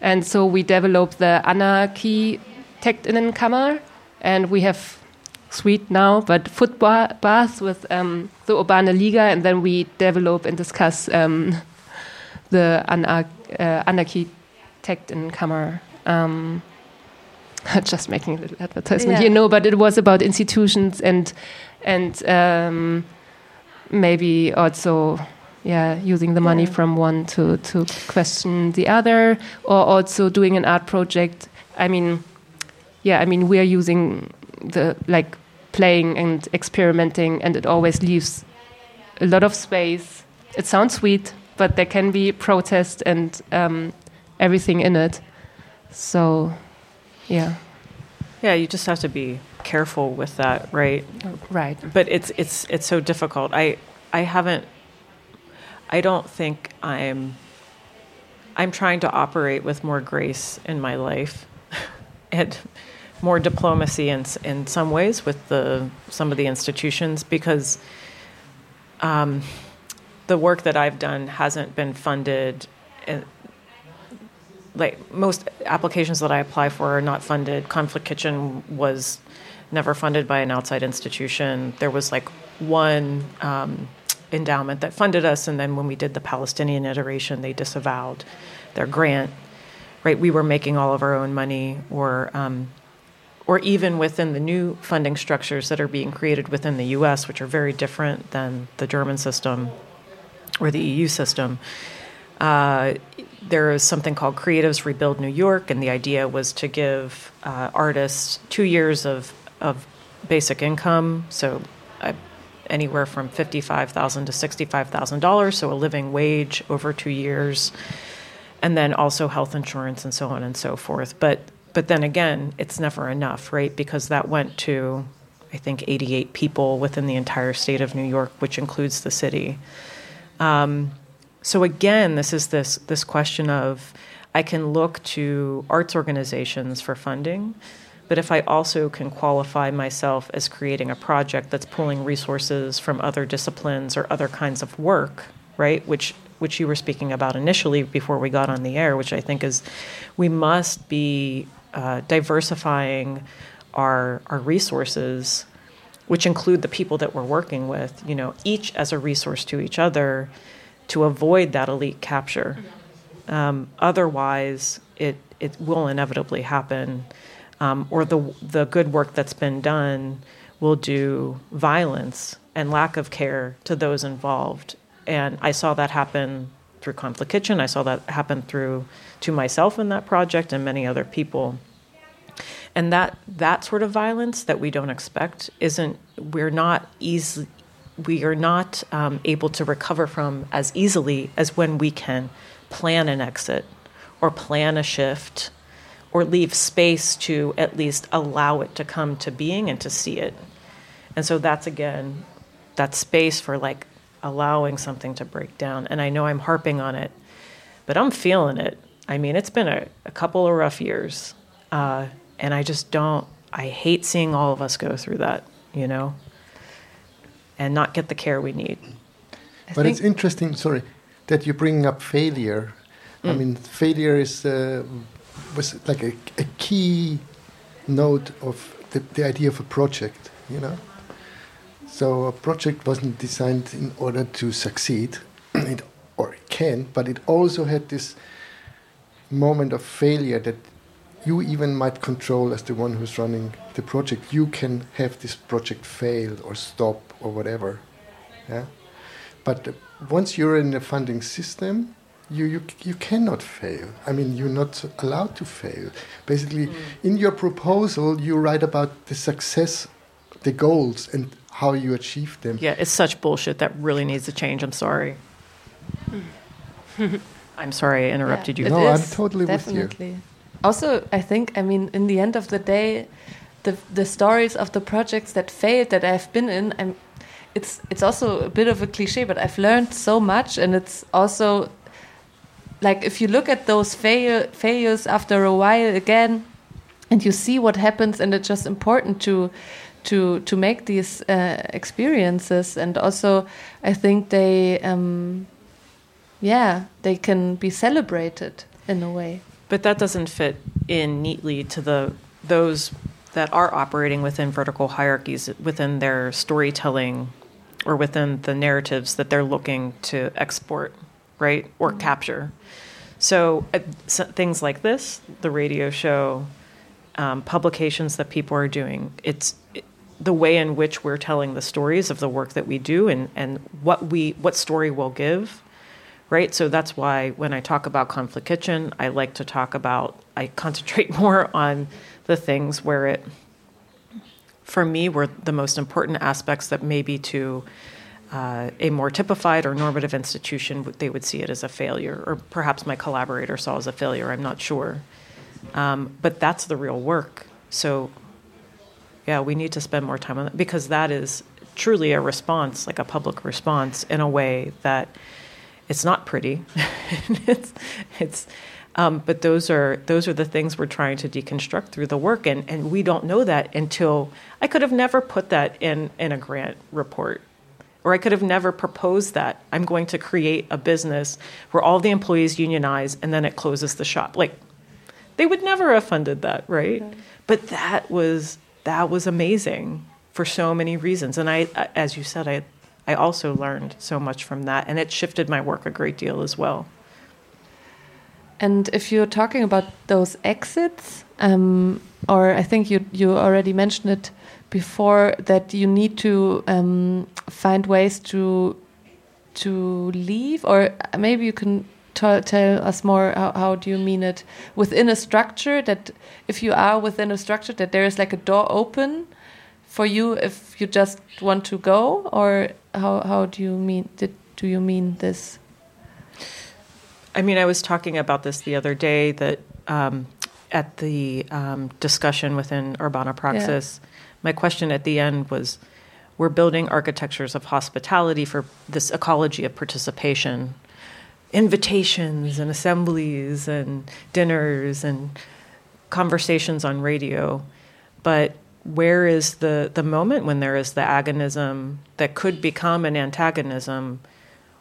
and so we developed the Anarchitektinnenkammer, and we have sweet now, but foot ba- baths with um, the Urbane Liga, and then we develop and discuss um, the Anar- uh, Anarchitektenkammer. Um, *laughs* just making a little advertisement Yeah. you know, but it was about institutions and and um, maybe also yeah using the money Yeah. from one to to question the other, or also doing an art project. I mean, yeah, I mean we are using the like playing and experimenting, and it always leaves a lot of space. It sounds sweet, but there can be protest and um, everything in it. So, yeah, yeah, you just have to be careful with that, right? right. But it's it's it's so difficult. I I haven't. I don't think I'm. I'm trying to operate with more grace in my life, *laughs* and more diplomacy in in some ways with the some of the institutions because. Um, the work that I've done hasn't been funded. Like most applications that I apply for are not funded. Conflict Kitchen was never funded by an outside institution. There was like one um, endowment that funded us, and then when we did the Palestinian iteration, they disavowed their grant. Right, we were making all of our own money, or um, or even within the new funding structures that are being created within the U.S., which are very different than the German system or the EU system. Uh, there is something called Creatives Rebuild New York, and the idea was to give uh, artists two years of, of basic income, so uh, anywhere from fifty-five thousand to sixty-five thousand dollars, so a living wage over two years, and then also health insurance and so on and so forth. But but then again, it's never enough, right? Because that went to I think eighty-eight people within the entire state of New York, which includes the city. Um, so again, this is this this question of I can look to arts organizations for funding, but if I also can qualify myself as creating a project that's pulling resources from other disciplines or other kinds of work, right, which which you were speaking about initially before we got on the air, which I think is we must be uh, diversifying our our resources, which include the people that we're working with. You know, each as a resource to each other, to avoid that elite capture. Um, otherwise, it it will inevitably happen, um, or the the good work that's been done will do violence and lack of care to those involved. And I saw that happen through Conflict Kitchen. I saw that happen through to myself in that project and many other people. And that that sort of violence that we don't expect isn't we're not easy we are not um, able to recover from as easily as when we can plan an exit or plan a shift or leave space to at least allow it to come to being and to see it. And so that's again that space for like allowing something to break down. And I know I'm harping on it, but I'm feeling it. I mean, it's been a, a couple of rough years. Uh, and I just don't, I hate seeing all of us go through that, you know, and not get the care we need. I but it's interesting, sorry, that you bring up failure. Mm. I mean, failure is uh, was like a, a key note of the, the idea of a project, you know. So a project wasn't designed in order to succeed, *clears throat* it, or it can, but it also had this moment of failure that you even might control as the one who's running the project. You can have this project fail or stop or whatever. Yeah? But once you're in a funding system, you, you, you cannot fail. I mean, you're not allowed to fail. Basically, mm. in your proposal, you write about the success, the goals, and how you achieve them. Yeah, it's such bullshit that really needs to change. I'm sorry. *laughs* I'm sorry I interrupted yeah, you. No, I'm totally definitely. with you. Also, I think, I mean, in the end of the day, the the stories of the projects that failed that I've been in, I'm, it's it's also a bit of a cliche, but I've learned so much, and it's also like if you look at those fail failures after a while again, and you see what happens, and it's just important to to to make these uh, experiences and also I think they um, yeah they can be celebrated in a way. But that doesn't fit in neatly to the those that are operating within vertical hierarchies within their storytelling or within the narratives that they're looking to export right or mm-hmm. capture so, uh, so, things like this the radio show um, publications that people are doing it's the way in which we're telling the stories of the work that we do and, and what we what story we'll give right so that's why when i talk about conflict kitchen i like to talk about i concentrate *laughs* more on the things where it for me were the most important aspects that maybe to uh, a more typified or normative institution they would see it as a failure or perhaps my collaborator saw as a failure i'm not sure um, but that's the real work so yeah, we need to spend more time on that because that is truly a response, like a public response, in a way that it's not pretty. *laughs* it's it's um, but those are those are the things we're trying to deconstruct through the work, and and we don't know that until I could have never put that in in a grant report. Or I could have never proposed that I'm going to create a business where all the employees unionize and then it closes the shop. Like, they would never have funded that, right? But that was that was amazing for so many reasons. And I, as you said, I, I also learned so much from that, and it shifted my work a great deal as well. And if you're talking about those exits, um, or I think you you already mentioned it before that you need to um, find ways to to leave, or maybe you can tell us more how, how, do you mean it? Within a structure that if you are within a structure that there is like a door open for you if you just want to go or how, how do you mean did, do you mean this i mean i was talking about this the other day that um, at the um, discussion within Urbane Praxis yeah. my question at the end was we're building architectures of hospitality for this ecology of participation invitations and assemblies and dinners and conversations on radio. But where is the, the moment when there is the agonism that could become an antagonism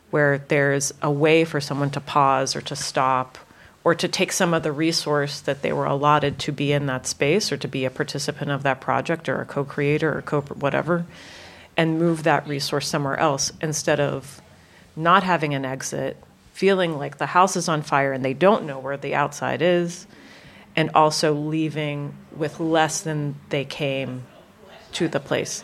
where there's a way for someone to pause or to stop or to take some of the resource that they were allotted to be in that space or to be a participant of that project or a co-creator or co whatever and move that resource somewhere else instead of not having an exit feeling like the house is on fire and they don't know where the outside is and also leaving with less than they came to the place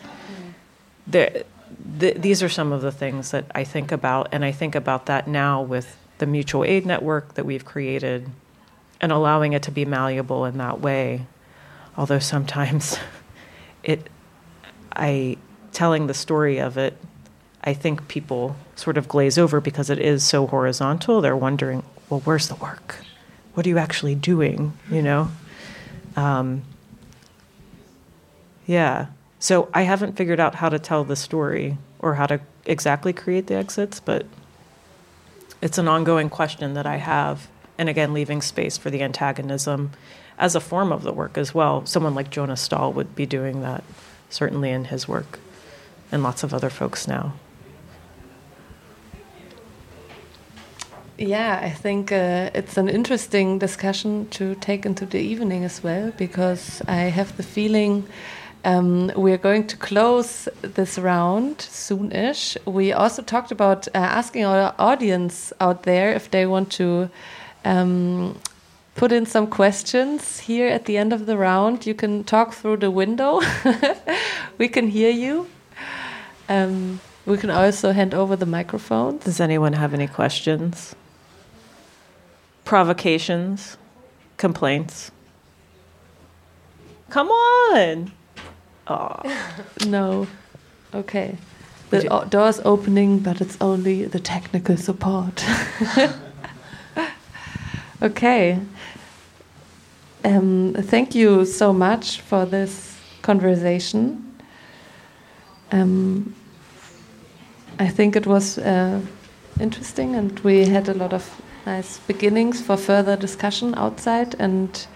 the, these are some of the things that I think about, and I think about that now with the mutual aid network that we've created and allowing it to be malleable in that way. Although sometimes *laughs* it, I, telling the story of it, I think people sort of glaze over because it is so horizontal. They're wondering, well, where's the work? What are you actually doing? You know? Um, yeah. So I haven't figured out how to tell the story or how to exactly create the exits, but it's an ongoing question that I have. And again, leaving space for the antagonism as a form of the work as well. Someone like Jonas Staal would be doing that, certainly in his work, and lots of other folks now. Yeah, I think uh, it's an interesting discussion to take into the evening as well, because I have the feeling um, we're going to close this round soonish. We also talked about uh, asking our audience out there if they want to um, put in some questions here at the end of the round. You can talk through the window. *laughs* we can hear you. Um, we can also hand over the microphone. Does anyone have any questions? Provocations? Complaints? Come on! Oh. no. Okay. The door's opening, but it's only the technical support. *laughs* okay. Um, thank you so much for this conversation. Um, I think it was uh, interesting, and we had a lot of nice beginnings for further discussion outside. And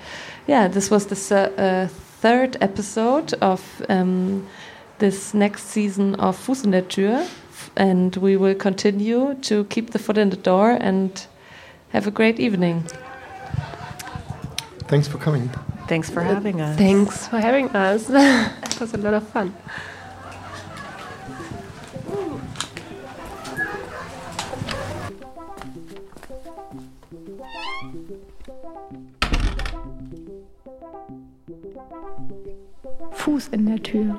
yeah, this was the uh, third episode of um, this next season of Fuß in der Tür. And we will continue to keep the foot in the door and have a great evening. Thanks for coming. Thanks for having us. Thanks for having us. *laughs* it was a lot of fun. Fuß in der Tür.